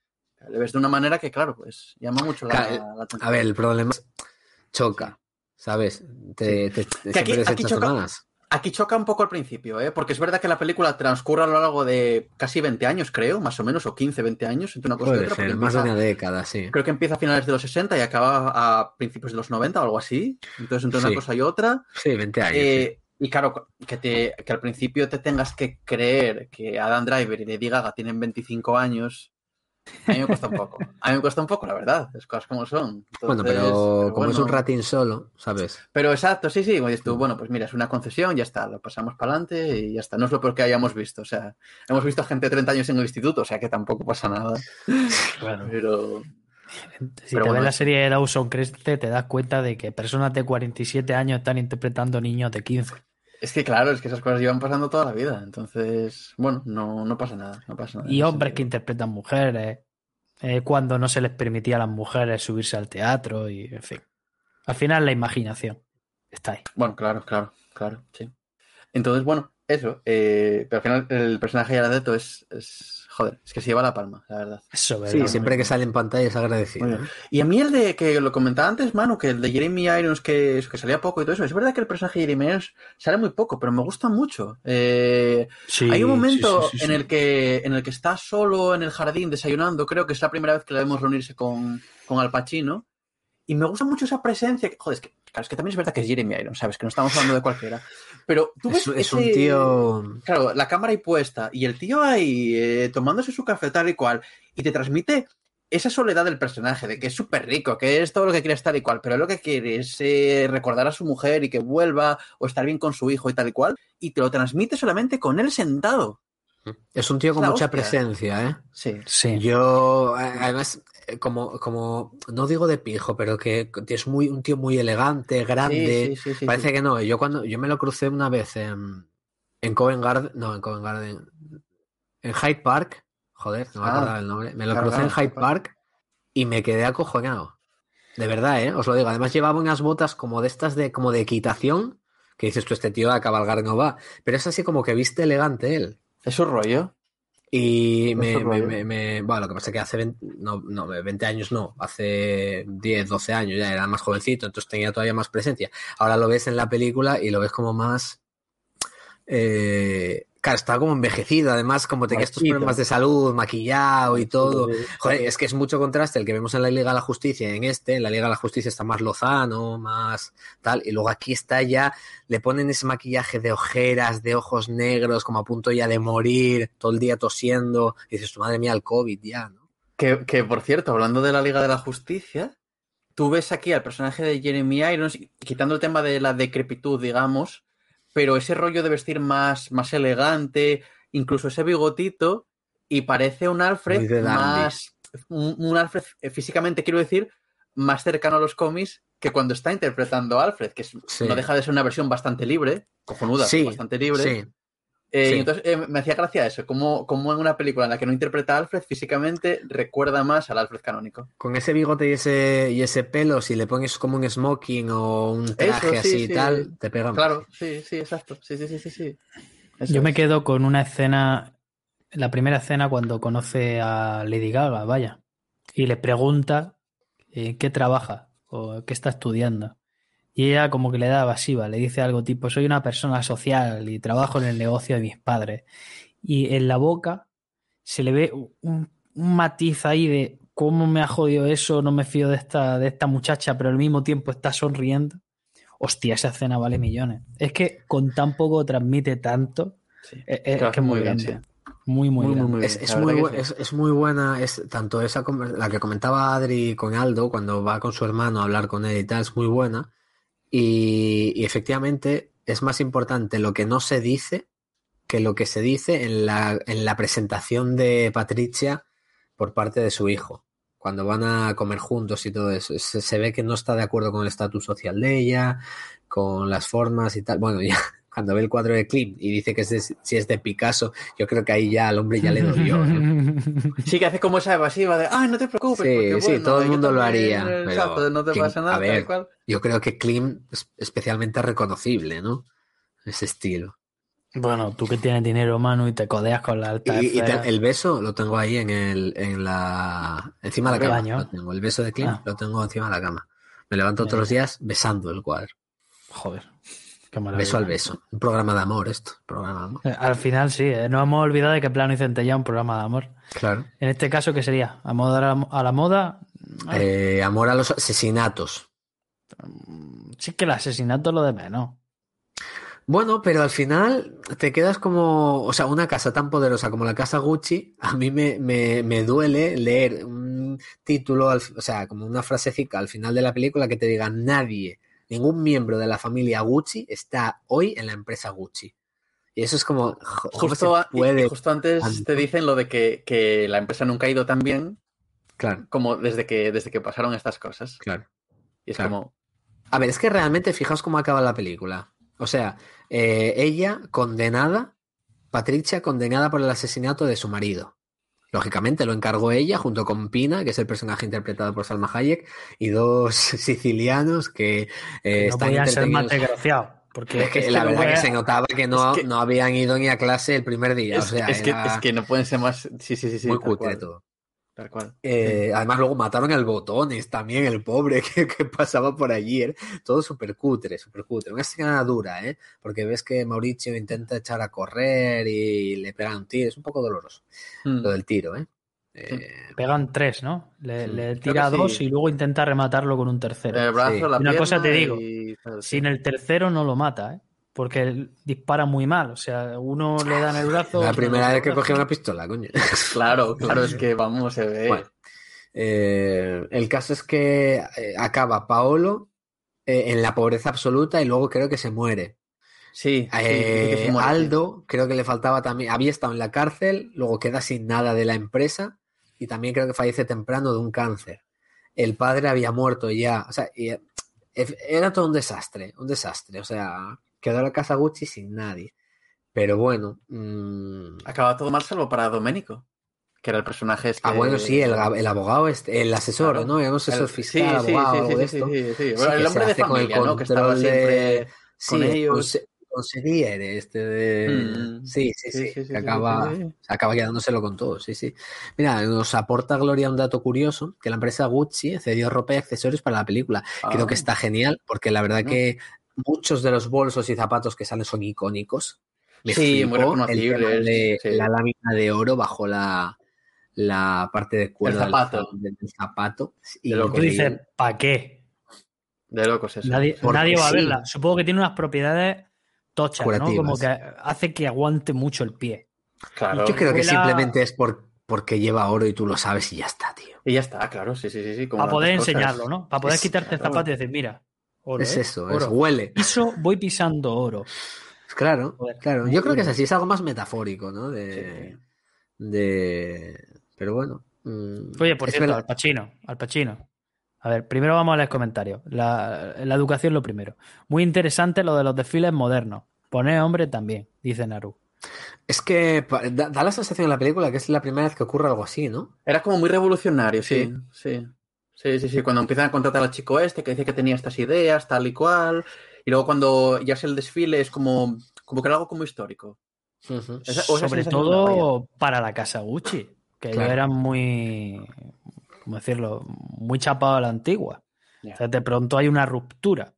le ves de una manera que, claro, pues llama mucho la,
Claro,
la atención.
A ver, el problema es choca, ¿sabes? Te, te,
aquí- choca-
más.
Aquí choca un poco al principio, ¿eh? porque es verdad que la película transcurre a lo largo de casi 20 años, creo, más o menos, o 15, 20 años, entre una cosa y otra.
ser, más de una década, sí.
Creo que empieza a finales de los 60 y acaba a principios de los 90 o algo así. Entonces, entre una
Sí.
cosa y otra.
Sí, 20 años.
eh, Y claro, que, te, que al principio te tengas que creer que Adam Driver y Lady Gaga tienen 25 años. A mí me cuesta un poco. A mí me cuesta un poco, la verdad. Es cosas como son.
Bueno, pero como es un
bueno.
ratín solo, ¿sabes?
Pero exacto, sí, sí, como dices tú, bueno, pues mira, es una concesión, ya está, lo pasamos para adelante y ya está. No es lo peor que hayamos visto, o sea, hemos visto a gente de 30 años en el instituto, o sea que tampoco pasa nada.
Claro.
Pero
Si
Pero
te
bueno,
ves la serie de Dawson Creste, te das cuenta de que personas de 47 años están interpretando niños de 15.
Es que claro, es que esas cosas llevan pasando toda la vida, entonces, bueno, no, no pasa nada, no pasa nada.
Y hombres que interpretan mujeres, eh, cuando no se les permitía a las mujeres subirse al teatro y, en fin. Al final la imaginación está ahí.
Bueno, claro, claro, claro, sí. Entonces, bueno, eso, eh, pero al final el personaje de Aradeto es, es, joder, es que se lleva la palma, la verdad.
Eso,
Sí,
¿verdad?
siempre que sale en pantalla es agradecido.
Y a mí el de que lo comentaba antes, Manu, que el de Jeremy Irons, que, que salía poco y todo eso, es verdad que el personaje de Jeremy Irons sale muy poco, pero me gusta mucho. Eh,
Sí,
hay un momento
sí, sí, sí,
en
sí.
el que en el que está solo en el jardín desayunando, creo que es la primera vez que le vemos reunirse con, con Al Pacino, y me gusta mucho esa presencia. que- Joder, es que, claro, es que también es verdad que es Jeremy Irons, ¿sabes? Que no estamos hablando de cualquiera. Pero tú ves
Es, es un tío.
Claro, la cámara ahí puesta y el tío ahí eh, tomándose su café tal y cual y te transmite esa soledad del personaje, de que es súper rico, que es todo lo que quiere estar y cual, pero lo que quiere es eh, recordar a su mujer y que vuelva o estar bien con su hijo y tal y cual, y te lo transmite solamente con él sentado.
Es un tío con
La
mucha
hostia.
presencia, ¿eh?
Sí.
Sí.
Yo, además, eh, como, como, no digo de pijo, pero que es muy, un tío muy elegante, grande.
Sí, sí, sí, sí,
Parece
sí.
que no. Yo cuando, yo me lo crucé una vez en, en Covent Garden, no, en Covent Garden, en Hyde Park, joder, no me
Ah,
acordaba el nombre. Me lo crucé en Hyde Park y me quedé acojonado. De verdad, ¿eh? Os lo digo. Además llevaba unas botas como de estas de, como de equitación, que dices tú, este tío a cabalgar no va. Pero es así como que viste elegante él.
Es su rollo.
Y me- me- bueno, lo que pasa es que hace 20, no, no, 20 años no, hace 10, 12 años ya era más jovencito, entonces tenía todavía más presencia. Ahora lo ves en la película y lo ves como más... Eh, claro, está como envejecido, además como tenía estos
Marchito.
problemas de salud, maquillado y todo. Joder, es que es mucho contraste el que vemos en la Liga de la Justicia en este. En la Liga de la Justicia está más lozano, más tal. Y luego aquí está ya, le ponen ese maquillaje de ojeras, de ojos negros, como a punto ya de morir, todo el día tosiendo. Y dices, tu madre mía, el COVID ya, ¿no?
Que, que, por cierto, hablando de la Liga de la Justicia, tú ves aquí al personaje de Jeremy Irons, quitando el tema de la decrepitud, digamos, pero ese rollo de vestir más, más elegante, incluso ese bigotito, y parece un Alfred más. Un, un Alfred, eh, físicamente quiero decir, más cercano a los cómics que cuando está interpretando a Alfred, que es-
Sí.
no deja de ser una versión bastante libre, cojonuda,
Sí,
bastante libre.
Sí.
Eh,
Sí.
y entonces eh, me hacía gracia eso, como, como en una película en la que no interpreta a Alfred, físicamente recuerda más al Alfred canónico.
Con ese bigote y ese, y ese pelo, si le pones como un smoking o un traje
Eso, sí,
así y
sí.
tal, te pega más.
Claro, sí, sí, exacto. Sí, sí, sí, sí. sí. Eso
Yo me quedo con una escena, la primera escena cuando conoce a Lady Gaga, vaya, y le pregunta en qué trabaja o qué está estudiando. Y ella como que le da evasiva, le dice algo tipo, soy una persona social y trabajo en el negocio de mis padres. Y en la boca se le ve un, un matiz ahí de cómo me ha jodido eso, no me fío de esta, de esta muchacha, pero al mismo tiempo está sonriendo. Hostia, esa escena vale millones. Es que con tan poco transmite tanto.
Sí.
Es, es que muy
muy bien,
grande.
sí.
Muy, muy,
Muy, muy,
grande.
muy bien.
Es, es muy, es, es muy buena, es tanto esa la que comentaba Adri con Aldo cuando va con su hermano a hablar con él y tal, es muy buena. Y, y efectivamente es más importante lo que no se dice que lo que se dice en la, en la presentación de Patricia por parte de su hijo. Cuando van a comer juntos y todo eso. Se, se ve que no está de acuerdo con el estatus social de ella, con las formas y tal. Bueno, <laughs> ya cuando ve el cuadro de Klimt y dice que es de- si es de Picasso, yo creo que ahí ya al hombre ya le dolió. ¿no?
Sí, que hace como esa evasiva de, ay, no te preocupes.
Sí,
porque,
sí,
bueno,
todo el mundo lo haría.
eh,
pero
Exacto, no te pasa nada,
a ver,
cual.
yo creo que Klimt es especialmente reconocible, ¿no? Ese estilo.
Bueno, tú que tienes dinero, Manu, y te codeas con la alta
Y, y te-
esfera.
el beso lo tengo ahí en el, en la, encima de la
¿El
cama.
baño?
Lo tengo. El beso de Klimt
Ah.
lo tengo encima de la cama. Me levanto todos los días besando el cuadro.
Joder.
Beso al beso. Un programa de amor esto. Programa de amor.
Eh, Al final sí, eh, nos hemos olvidado de que Plano y Centella es un programa de amor.
Claro.
En este caso, ¿qué sería? ¿A, moda, a, la, a la moda? Ah,
Eh, amor a los asesinatos.
Sí que el asesinato es lo de menos.
Bueno, pero al final te quedas como, o sea, una casa tan poderosa como la casa Gucci, a mí me, me, me duele leer un título, al- o sea, como una frasecica al final de la película que te diga nadie, ningún miembro de la familia Gucci está hoy en la empresa Gucci. Y eso es como, jo- ¿cómo
Justo,
puede?
justo antes
tanto?
te dicen lo de que, que la empresa nunca ha ido tan bien
Claro,
como desde que, desde que pasaron estas cosas.
claro.
Y es
Claro.
como,
A ver, es que realmente fijaos cómo acaba la película. O sea, eh, ella condenada, Patricia condenada por el asesinato de su marido. Lógicamente lo encargó ella junto con Pina, que es el personaje interpretado por Salma Hayek, y dos <laughs> sicilianos que eh,
no
están
podían ser más desgraciados. Porque
Es que
es que
la verdad que se notaba que no,
es que-
no habían ido ni a clase el primer día.
es,
o sea,
es que, es que no pueden ser más. Sí, sí, sí. sí
muy cutre todo.
Tal cual.
Eh, Además, luego mataron al Botones también, el pobre <laughs> que, que pasaba por allí. ¿eh? Todo súper cutre, súper cutre. Una escena dura, ¿eh? Porque ves que Mauricio intenta echar a correr y le pegan un tiro. Es un poco doloroso
Mm.
lo del tiro, ¿eh? Eh,
Pegan tres, ¿no? Le,
Sí.
le
Creo
tira dos
sí.
y luego intenta rematarlo con un tercero.
El brazo,
Sí.
la
Una cosa te digo,
y.
Sin el tercero no lo mata, ¿eh? Porque dispara muy mal. O sea, uno le da en el brazo. <laughs>
la primera vez que cogía una pistola, coño. <laughs>
Claro, claro, es que vamos, se ve.
Bueno, eh, el caso es que eh, acaba Paolo eh, en la pobreza absoluta y luego creo que se muere.
sí, sí,
Eh,
dice que se muere, sí.
Aldo, creo que le faltaba también, había estado en la cárcel, luego queda sin nada de la empresa y también creo que fallece temprano de un cáncer. El padre había muerto ya, o sea, y, era todo un desastre, un desastre, o sea, quedó la casa Gucci sin nadie. Pero bueno, mm,
Acaba todo mal salvo para Domenico, que era el personaje este.
ah, bueno, sí, el, el abogado, este, el asesor,
Claro.
¿no? Era un asesor fiscal,
sí, sí,
abogado,
sí,
algo
sí,
de
sí,
esto.
sí, Bueno, el hombre de
con
familia, ¿no? Que estaba
de-
siempre con
Sí,
ellos.
conse- consiguiere este de...
Mm.
Sí, sí, sí,
Sí, sí,
que acaba,
sí,
acaba quedándoselo con todo, sí, sí. Mira, nos aporta Gloria un dato curioso, que la empresa Gucci cedió ropa y accesorios para la película. Creo
Ah.
que está genial, porque la verdad
Bueno.
que muchos de los bolsos y zapatos que salen son icónicos. Me
Sí, muy reconocibles,
de
sí.
la lámina de oro bajo la, la parte de cuero del
zapato.
za- del, zapato. Y
De
Tú dices, ¿para qué?
De locos eso.
Nadie, nadie va a verla. Supongo que tiene unas propiedades tochas, ¿no?
Curativas.
Como que hace que aguante mucho el pie.
Claro.
Yo creo que simplemente es por, porque lleva oro y tú lo sabes y ya está, tío.
Y ya está, claro, sí, sí, sí. sí como
Para poder enseñarlo, ¿no? Para poder
Es-
quitarte el
claro.
zapato y decir, mira, oro,
es
¿eh?
eso, es huele.
Piso, voy pisando oro.
Claro,
Joder,
claro. Yo creo que es así, es algo más metafórico, ¿no? De. de... Pero bueno. mm,
Oye, por
es
cierto,
verdad-
al Pacino, al Pacino. A ver, primero vamos a los comentarios. La, la educación lo primero. Muy interesante lo de los desfiles modernos. Poner hombre también, dice Naru.
Es que da, da la sensación en la película que es la primera vez que ocurre algo así, ¿no?
Era como muy revolucionario, sí, sí. Sí, sí, sí. Cuando empiezan a contratar al chico este que dice que tenía estas ideas, tal y cual. Y luego cuando ya es el desfile es como, como que era algo como histórico. Esa- o esa
Sobre todo para la casa Gucci, que ellos
Claro.
eran muy, ¿cómo decirlo? Muy chapados a la antigua.
Ya.
Entonces, de pronto hay una ruptura.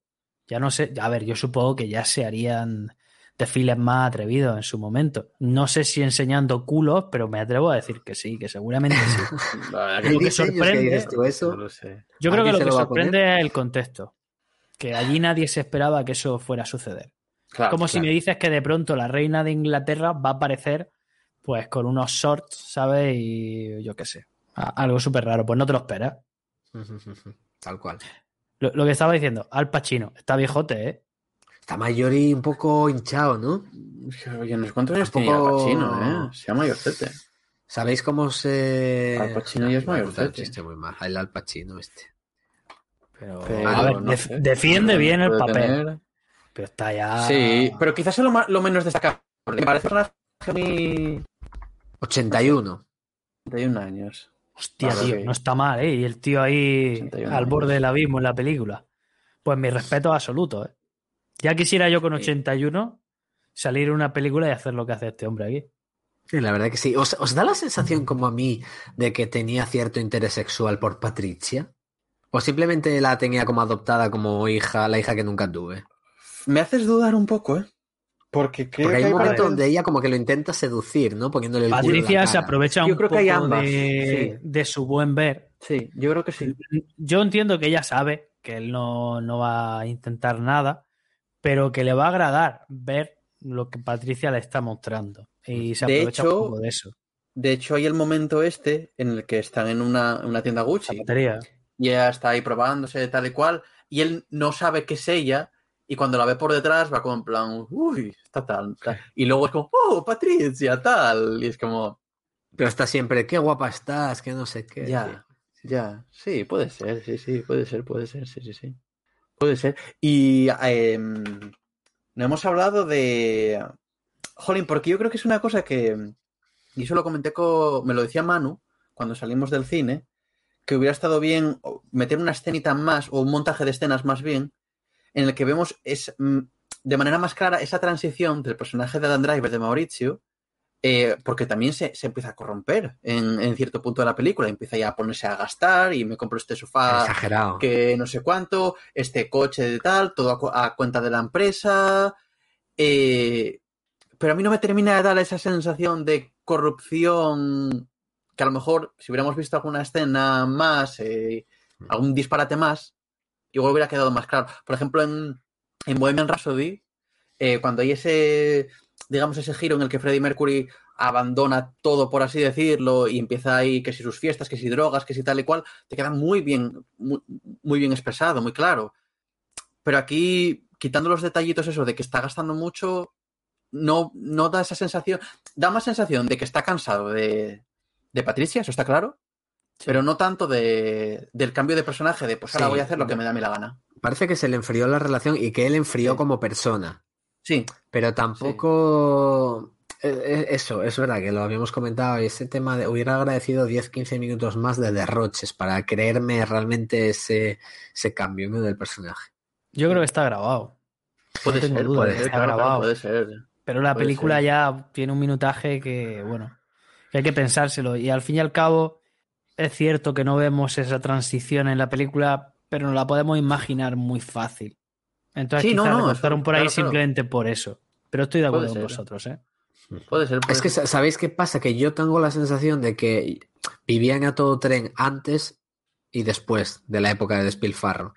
Ya no sé, a ver, yo supongo que ya se harían desfiles más atrevidos en su momento. No sé si enseñando culos, pero me atrevo a decir que sí, que seguramente sí. <laughs> Lo que sorprende-
dices tú eso.
no lo sé.
Yo creo que
¿Alguien
lo que
lo
sorprende es el contexto. Que allí nadie se esperaba que eso fuera a suceder.
Claro,
Como si me dices que de pronto la reina de Inglaterra va a aparecer pues con unos shorts, ¿sabes? Y yo qué sé. Algo súper raro. Pues no te lo esperas. <laughs>
Tal cual.
Lo, lo que estaba diciendo, Al Pacino, está viejote, ¿eh?
Está mayor y un poco hinchado, ¿no?
Oye, no sé cuántos años
Tampoco-
tenía Pacino, ¿eh? Se llama mayorcete.
¿Sabéis cómo se.
Al Pacino ya es
Me ha
mayor,
gustado el
Tete.
chiste muy mal. El Al Pacino este.
Pero,
Pero
a ver,
no
def-
sé.
defiende bien el papel.
tener-
Pero está ya.
Sí, pero quizás es lo, lo menos destacable. Porque me parece un personaje muy.
81.
31 años.
Hostia, tío, no está mal, ¿eh? Y el tío ahí
81
al borde
años.
del abismo en la película. Pues mi respeto absoluto, ¿eh? Ya quisiera yo con 81 salir en una película y hacer lo que hace este hombre aquí.
Sí, la verdad que sí. ¿Os, os da la sensación como a mí de que tenía cierto interés sexual por Patricia? ¿O simplemente la tenía como adoptada como hija, la hija que nunca tuve?
Me haces dudar un poco, ¿eh? Porque creo
Porque hay
que
un momento donde ella como que lo intenta seducir, ¿no? Poniéndole el culo en la
Patricia se aprovecha
Yo
un
creo que
poco
hay ambas,
de,
sí.
de su buen ver.
Sí, yo creo que sí.
Yo entiendo que ella sabe que él no, no va a intentar nada, pero que le va a agradar ver lo que Patricia le está mostrando. Y se
De
aprovecha
hecho,
un poco de eso.
De hecho, hay el momento este en el que están en una, una tienda Gucci.
Zapatería.
Y ella está ahí probándose tal y cual. Y él no sabe que es ella. Y cuando la ve por detrás va como en plan, uy, está tal, tal. Y luego es como, oh, Patricia, tal. Y es como,
Pero está siempre, qué guapa estás, que no sé qué.
ya, ya. Sí, puede ser, sí, sí, puede ser, puede ser, sí, sí, sí. Puede ser. Y em, no hemos hablado de. Jolín, porque yo creo que es una cosa que. Y eso lo comenté con. Me lo decía Manu cuando salimos del cine. Que hubiera estado bien meter una escenita más, o un montaje de escenas más bien, en el que vemos es, mm, de manera más clara esa transición del personaje de Adam Driver de Mauricio, eh, porque también se, se empieza a corromper en, en cierto punto de la película. Empieza ya a ponerse a gastar y me compro este sofá
Exagerado.
que no sé cuánto, este coche de tal, todo a, a cuenta de la empresa. eh, pero a mí no me termina de dar esa sensación de corrupción que a lo mejor si hubiéramos visto alguna escena más, eh, algún disparate más, igual hubiera quedado más claro. Por ejemplo, en, en Bohemian Rhapsody, eh, cuando hay ese, digamos, ese giro en el que Freddie Mercury abandona todo, por así decirlo, y empieza ahí que si sus fiestas, que si drogas, que si tal y cual, te queda muy bien, muy, muy bien expresado, muy claro. Pero aquí, quitando los detallitos eso de que está gastando mucho, no, no da esa sensación, da más sensación de que está cansado de, de Patricia, eso está claro, pero no tanto de, del cambio de personaje, de pues ahora
Sí.
voy a hacer lo que me da a mí la gana.
Parece que se le enfrió la relación y que él enfrió
Sí.
como persona.
Sí,
Pero tampoco. eh, eh, Eso, es verdad que lo habíamos comentado. y Ese tema de. Hubiera agradecido 10-15 minutos más de derroches para creerme realmente ese, ese cambio ¿no? del personaje.
Yo creo que está grabado.
puede ser,
duda
puede ser,
está
claro, claro,
grabado.
puede ser.
Pero la
Puede
película
ser.
ya tiene un minutaje que, bueno, que hay que pensárselo. Y al fin y al cabo, es cierto que no vemos esa transición en la película, pero nos la podemos imaginar muy fácil. Entonces,
Sí, no,
quizás
no, eso-
por ahí
claro, claro.
simplemente por eso. Pero estoy de acuerdo
Puede
con
ser.
vosotros, ¿eh?
Puede ser, puede
Es que,
ser.
¿sabéis qué pasa? Que yo tengo la sensación de que vivían a todo tren antes y después de la época de despilfarro.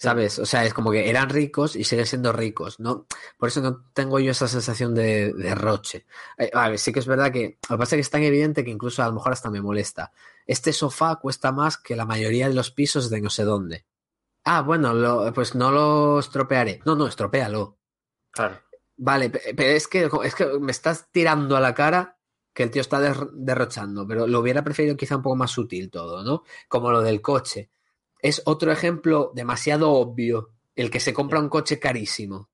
¿Sabes? O sea, es como que eran ricos y siguen siendo ricos, ¿no? Por eso no tengo yo esa sensación de de derroche. Eh, a ver, sí que es verdad que lo que pasa es que es tan evidente que incluso a lo mejor hasta me molesta. Este sofá cuesta más que la mayoría de los pisos de no sé dónde. Ah, bueno, lo- pues no lo estropearé. No, no, estropéalo.
Claro.
Vale, pe- pero es que, es que me estás tirando a la cara que el tío está der- derrochando, pero lo hubiera preferido quizá un poco más sutil todo, ¿no? Como lo del coche. Es otro ejemplo demasiado obvio, el que se compra un coche carísimo.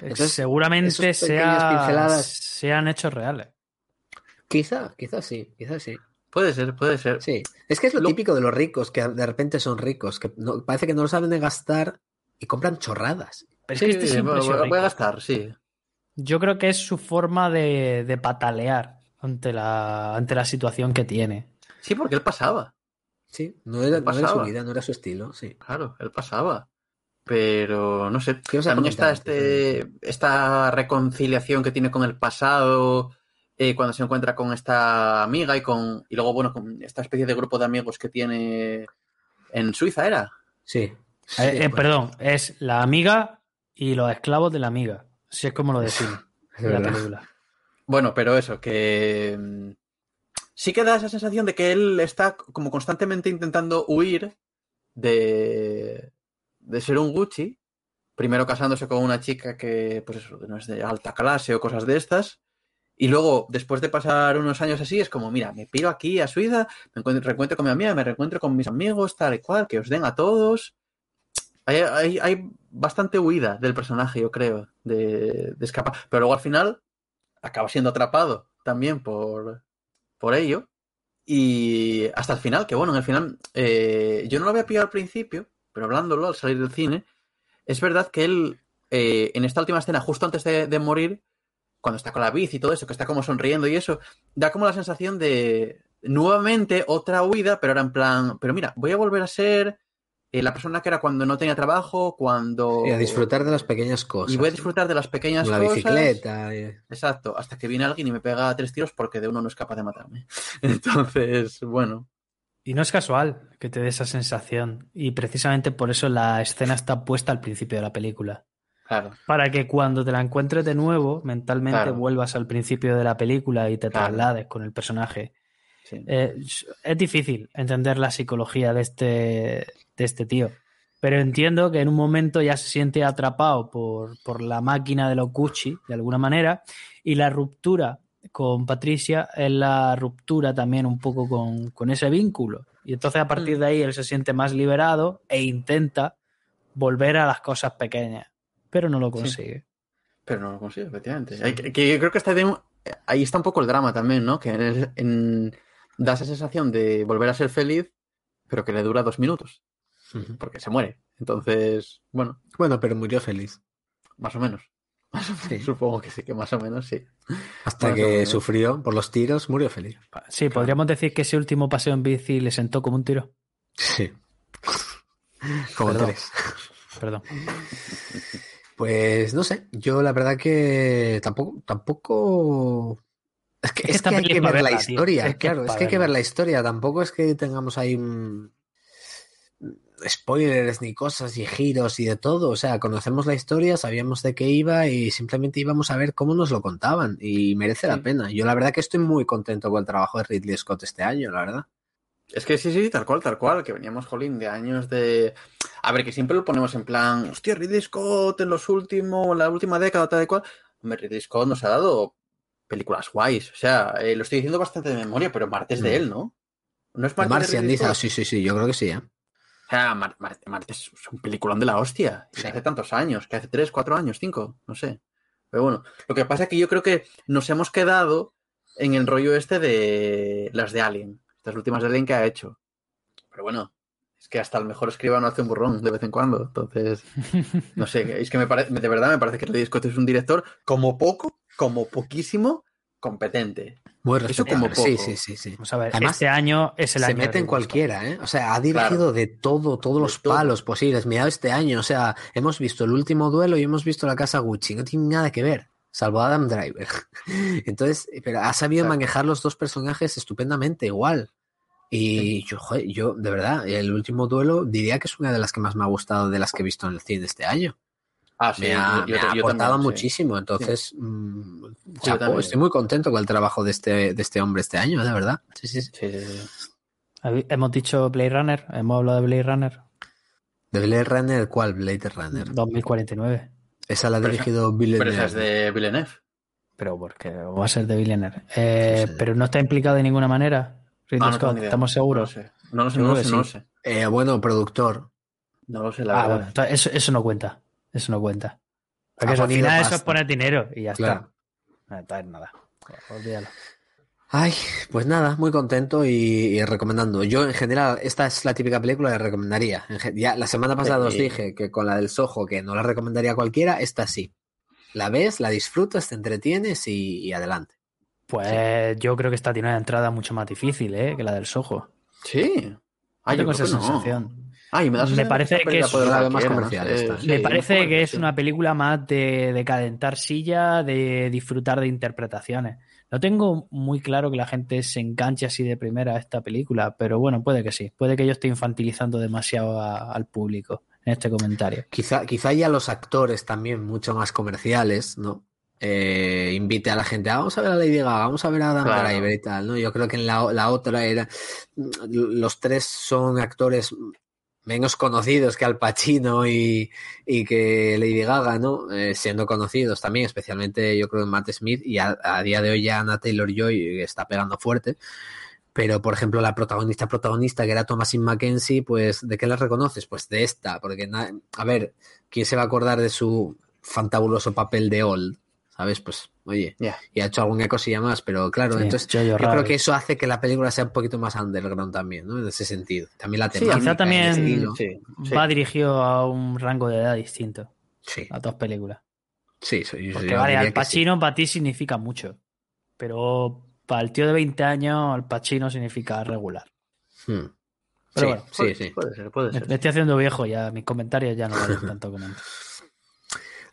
Entonces,
Seguramente sea,
pinceladas-
sean hechos reales.
Quizá, quizá sí, quizá sí.
Puede ser, puede ser.
Sí, es que es lo
Lo-
típico de los ricos, que de repente son ricos, que no- parece que no lo saben de gastar y compran chorradas.
Pero es
Sí,
que este siempre
voy, voy a gastar, sí.
Yo creo que es su forma de, de patalear ante la, ante la situación que tiene.
Sí, porque él pasaba.
Sí, no era, no era su vida, no era su estilo, sí.
Claro, él pasaba. Pero no sé.
¿Qué os ha
También está este, esta reconciliación que tiene con el pasado. Eh, cuando se encuentra con esta amiga y con. Y luego, bueno, con esta especie de grupo de amigos que tiene en Suiza, ¿era?
Sí. sí,
Eh, eh,
bueno,
perdón, es la amiga y los esclavos de la amiga. Así es como lo define <laughs> la película.
Bueno, pero eso, que. mm, Sí que da esa sensación de que él está como constantemente intentando huir de. de ser un Gucci. Primero casándose con una chica que, pues eso, no es de alta clase o cosas de estas. Y luego, después de pasar unos años así, es como, mira, me piro aquí a Suiza, me encuentro, reencuentro con mi amiga, me reencuentro con mis amigos, tal y cual, que os den a todos. Hay, hay, hay bastante huida del personaje, yo creo, de, de, escapar. Pero luego al final acaba siendo atrapado también por, por ello. Y hasta el final, que bueno, en el final, eh, yo no lo había pillado al principio, pero hablándolo al salir del cine, es verdad que él, eh, en esta última escena, justo antes de, de morir, cuando está con la bici y todo eso, que está como sonriendo y eso, da como la sensación de nuevamente otra huida, pero ahora en plan, pero mira, voy a volver a ser eh, la persona que era cuando no tenía trabajo, cuando...
Y a disfrutar de las pequeñas cosas.
Y voy a disfrutar de las pequeñas
la
cosas.
bicicleta. Y...
Exacto, hasta que viene alguien y me pega tres tiros porque de uno no es capaz de matarme. <laughs> Entonces, bueno.
Y no es casual que te dé esa sensación. Y precisamente por eso la escena está puesta al principio de la película.
Claro.
Para que cuando te la encuentres de nuevo, mentalmente claro. vuelvas al principio de la película y te claro. traslades con el personaje. Sí. Eh, es difícil entender la psicología de este, de este tío. Pero entiendo que en un momento ya se siente atrapado por, por la máquina de los Gucci, de alguna manera, y la ruptura con Patricia es la ruptura también un poco con, con ese vínculo. Y entonces a partir de ahí él se siente más liberado e intenta volver a las cosas pequeñas pero no lo consigue.
Sí. Pero no lo consigue, efectivamente. Hay, que, que, creo que está de, ahí está un poco el drama también, ¿no? Que en, en, da esa sensación de volver a ser feliz, pero que le dura dos minutos. Uh -huh. Porque se muere. Entonces, bueno.
Bueno, pero murió feliz.
Más o menos. <laughs> Más o menos. Sí. Supongo que sí, que más o menos sí.
Hasta más que sufrió por los tiros, murió feliz.
Sí, claro. podríamos decir que ese último paseo en bici le sentó como un tiro.
Sí. <laughs> Como
Perdón.
tres.
Perdón. <laughs>
Pues no sé, yo la verdad que tampoco, tampoco. Es que, es
esta
que hay que ver la
verla,
historia,
Es que
claro,
es
es que hay que ver la historia, tampoco es que tengamos ahí un- spoilers ni cosas y giros y de todo, o sea, conocemos la historia, sabíamos de qué iba y simplemente íbamos a ver cómo nos lo contaban y merece la
Sí.
pena. Yo la verdad que estoy muy contento con el trabajo de Ridley Scott este año, la verdad.
Es que sí, sí, tal cual, tal cual, que veníamos, jolín, de años de... A ver, que siempre lo ponemos en plan, hostia, Ridley Scott en los últimos, la última década, tal y cual. Hombre, Ridley Scott nos ha dado películas guays. O sea, eh, lo estoy diciendo bastante de memoria, pero Marte es de
Mm.
él, ¿no? ¿No es
The
Marte de
Martian
Ridley
dice, sí, sí, sí, yo creo que sí, ¿eh?
O sea, Mar- Mar- Marte es un peliculón de la hostia.
Sí.
hace tantos años, que hace tres, cuatro años, cinco, no sé. Pero bueno, lo que pasa es que yo creo que nos hemos quedado en el rollo este de las de Alien. Estas últimas de Alien que ha hecho. Pero bueno, que hasta el mejor escribano hace un burrón de vez en cuando. Entonces, <laughs> no sé, es que me parece, de verdad me parece que Ridley Scott es un director como poco, como poquísimo, competente.
Muy
Eso como poco.
sí, sí, sí.
Vamos a ver,
Además,
este año es el
se
año. de
mete en cualquiera, ¿eh? O sea, ha dirigido
Claro.
de todo, todos
De
los
todo.
palos posibles. Mirad este año, o sea, hemos visto el último duelo y hemos visto la casa Gucci. No tiene nada que ver, salvo Adam Driver. <laughs> Entonces, pero ha sabido
Exacto.
manejar los dos personajes estupendamente, igual. Y yo, joder, yo, de verdad, el último duelo diría que es una de las que más me ha gustado de las que he visto en el cine este año.
Ah, sí,
me ha,
yo-
me
yo-
ha
yo
aportado
también, sí.
muchísimo. Entonces, mm, chapo,
también.
estoy muy contento con el trabajo de este, de este hombre este año, de verdad. Sí, sí, sí.
Sí, sí, sí.
Scott. Hemos dicho Blade Runner, hemos hablado de Blade Runner
¿De Blade Runner cuál? Blade Runner.
2049.
Esa la ha dirigido Bill
Pero esa es de Villeneuve.
Pero porque va a ser de Villeneuve. Eh,
Sí.
Pero no está implicado de ninguna manera. Ridley
Ah, no tengo
Scott,
ni idea.
estamos seguros.
No lo sé. No lo sé,
Seguro
no lo
que
sé, no lo
sí.
sé.
Eh, bueno, productor.
No lo sé, la
Ah,
verdad.
bueno, eso, eso no cuenta. Eso no cuenta. Porque
Ha
eso, al final eso es poner dinero y ya
Claro.
está. No, entonces nada. Olvídalo.
Ay, pues nada, muy contento y, y recomendando. Yo en general, esta es la típica película que recomendaría. Ya la semana pasada os dije que con la del Soho que no la recomendaría a cualquiera, esta sí. La ves, la disfrutas, te entretienes y, y adelante.
Pues yo creo que esta tiene una entrada mucho más difícil ¿eh? que la del Soho.
Sí. Ah,
Yo tengo esa sensación.
Ay, me,
parece que es
más comercial esta.
Sí,
Me parece que es una película más de, de calentar silla, de disfrutar de interpretaciones. No tengo muy claro que la gente se enganche así de primera a esta película, pero bueno, puede que sí. Puede que yo esté infantilizando demasiado a- al público en este comentario.
Quizá, quizá ya los actores también mucho más comerciales, ¿no? Eh, invite a la gente, "Ah, vamos a ver a Lady Gaga, vamos a ver a Adam
Claro.
Driver y tal, ¿no? Yo creo que en la, la otra era, los tres son actores menos conocidos que Al Pacino y, y que Lady Gaga, ¿no? Eh, siendo conocidos también, especialmente yo creo en Matt Smith y a, a día de hoy ya Anna Taylor Joy está pegando fuerte. Pero, por ejemplo, la protagonista protagonista, que era Thomasin Mackenzie, pues, ¿de qué la reconoces? Pues de esta, porque, a ver, ¿quién se va a acordar de su fantabuloso papel de Old? ¿Sabes? Pues, oye, y ha hecho alguna cosilla más, pero claro,
Sí,
entonces yo creo que eso hace que la película sea un poquito más underground también, ¿no? En ese sentido. También la
Sí,
temática,
Quizá también
estilo.
Sí, sí.
va dirigido a un rango de edad distinto.
Sí,
Las dos películas.
sí, sí, yo-
Porque
yo
vale, Al
sí.
Pacino para ti significa mucho. Pero para el tío de 20 años, Al Pacino significa regular.
Hmm.
Pero
Sí,
bueno,
sí,
Puede-
sí.
Puede ser, puede
Me,
ser.
me estoy haciendo viejo ya, mis comentarios ya no valen <laughs> tanto como antes.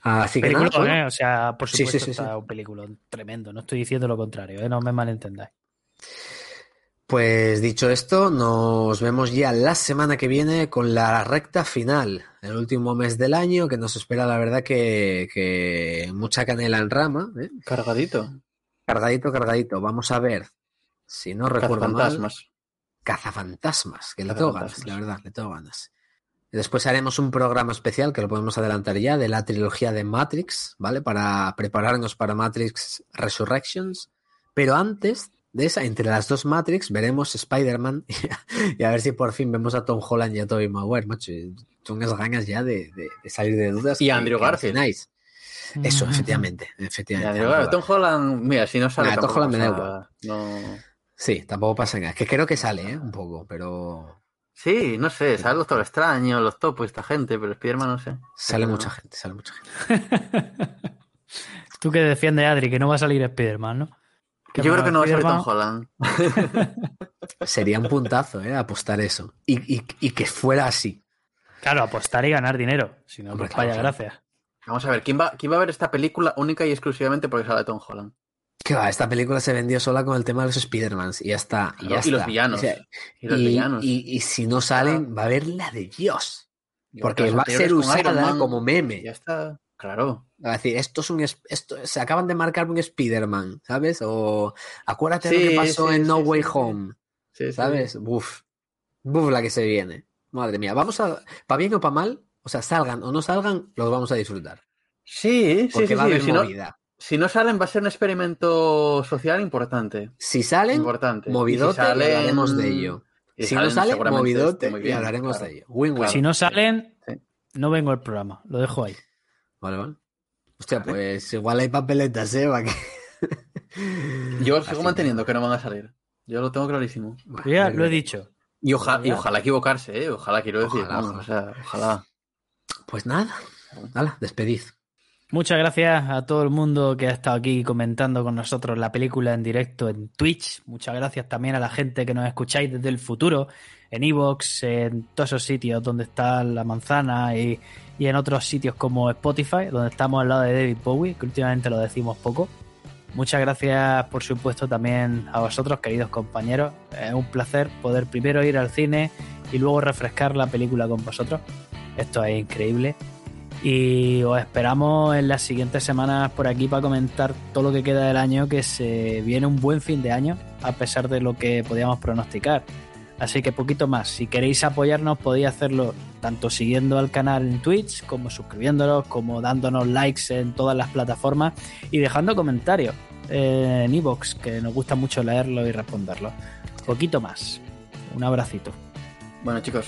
Así que nada,
Película,
bueno,
¿eh? O sea, por supuesto
sí, sí,
está
sí.
un película tremendo. No estoy diciendo lo contrario, ¿eh? No me malentendáis.
Pues dicho esto, nos vemos ya la semana que viene con la recta final, el último mes del año, que nos espera la verdad que, que mucha canela en rama, ¿eh?
Cargadito.
cargadito, cargadito. Vamos a ver, si no recuerdo mal,
Fantasmas.
Cazafantasmas, que le tengo ganas, la verdad, le tengo ganas. Después haremos un programa especial que lo podemos adelantar ya de la trilogía de Matrix, ¿vale? Para prepararnos para Matrix Resurrections. Pero antes de esa, entre las dos Matrix, veremos Spider-Man <laughs> y a ver si por fin vemos a Tom Holland y a Tobey Maguire, macho. Son unas ganas ya de, de- de salir de dudas.
Y
que-
Andrew
que
Garfield.
Eso, efectivamente, <laughs> efectivamente. Andrew
Tom Holland, mira, si no sale.
Nah, Tom Holland me da
pasa- No.
Sí, tampoco pasa nada. Es que creo que sale, ¿eh? Un poco, pero
Sí, no sé, sale el Doctor Extraño, los topos, esta gente, pero Spiderman no sé.
sale
Pero-
mucha gente, sale mucha gente. <laughs>
Tú que defiendes, Adri, que no va a salir Spider-Man, ¿no?
Yo creo que no va a
Spider-Man-
Tom Holland. <laughs>
Sería un puntazo, ¿eh? Apostar eso. Y, y- y que fuera así.
Claro, apostar y ganar dinero. Si no,
Hombre,
pues vaya,
claro.
gracias.
Vamos a ver, ¿quién va, ¿quién va a ver esta película única y exclusivamente porque sale Tom Holland?
Que va, esta película se vendió sola con el tema de los Spider-Mans y ya está. Y, ya
y los villanos.
O sea,
Y los
y-
villanos.
y- y si no salen, va a haber la de Dios. Porque va a ser usada como meme.
Ya está, claro.
Va a decir, esto es un. es- Esto, se acaban de marcar un Spider-Man, ¿sabes? O acuérdate de lo que pasó
sí,
en
sí,
No Way. Home. ¿Sabes? Buf. Buf la que se viene. Madre mía. Vamos a. Para bien o para mal, o sea, salgan o no salgan, los vamos a disfrutar.
Sí, sí,
Porque va a haber
Si, no,
movida.
Si no salen, va a ser un experimento social importante.
Si salen,
Importante.
movidote,
si salen-
hablaremos de ello. Si no
salen,
movidote,
esté muy
y
bien,
hablaremos
claro.
de ello.
Claro.
Si no salen,
Sí.
no vengo al programa. Lo dejo ahí.
Vale, vale. Hostia, pues igual hay papeletas, ¿eh? <laughs>
Yo
Así
sigo manteniendo que no van a salir. Yo lo tengo clarísimo.
Bueno,
ya lo he dicho.
Y, oja- y ojalá equivocarse, ¿eh? Ojalá, quiero decir.
Ojalá,
o sea, ojalá.
Pues nada. Hala, despedid.
Muchas gracias a todo el mundo que ha estado aquí comentando con nosotros la película en directo en Twitch. Muchas gracias también a la gente que nos escucháis desde el futuro, en Evox, en todos esos sitios donde está la manzana y, y en otros sitios como Spotify, donde estamos al lado de David Bowie, que últimamente lo decimos poco. Muchas gracias, por supuesto, también a vosotros, queridos compañeros. Es un placer poder primero ir al cine y luego refrescar la película con vosotros. Esto es increíble. Y os esperamos en las siguientes semanas por aquí para comentar todo lo que queda del año, que se viene un buen fin de año, a pesar de lo que podíamos pronosticar. Así que poquito más. Si queréis apoyarnos, podéis hacerlo tanto siguiendo al canal en Twitch, como suscribiéndonos, como dándonos likes en todas las plataformas y dejando comentarios en iVoox, que nos gusta mucho leerlo y responderlo. Poquito más. Un abracito.
Bueno, chicos.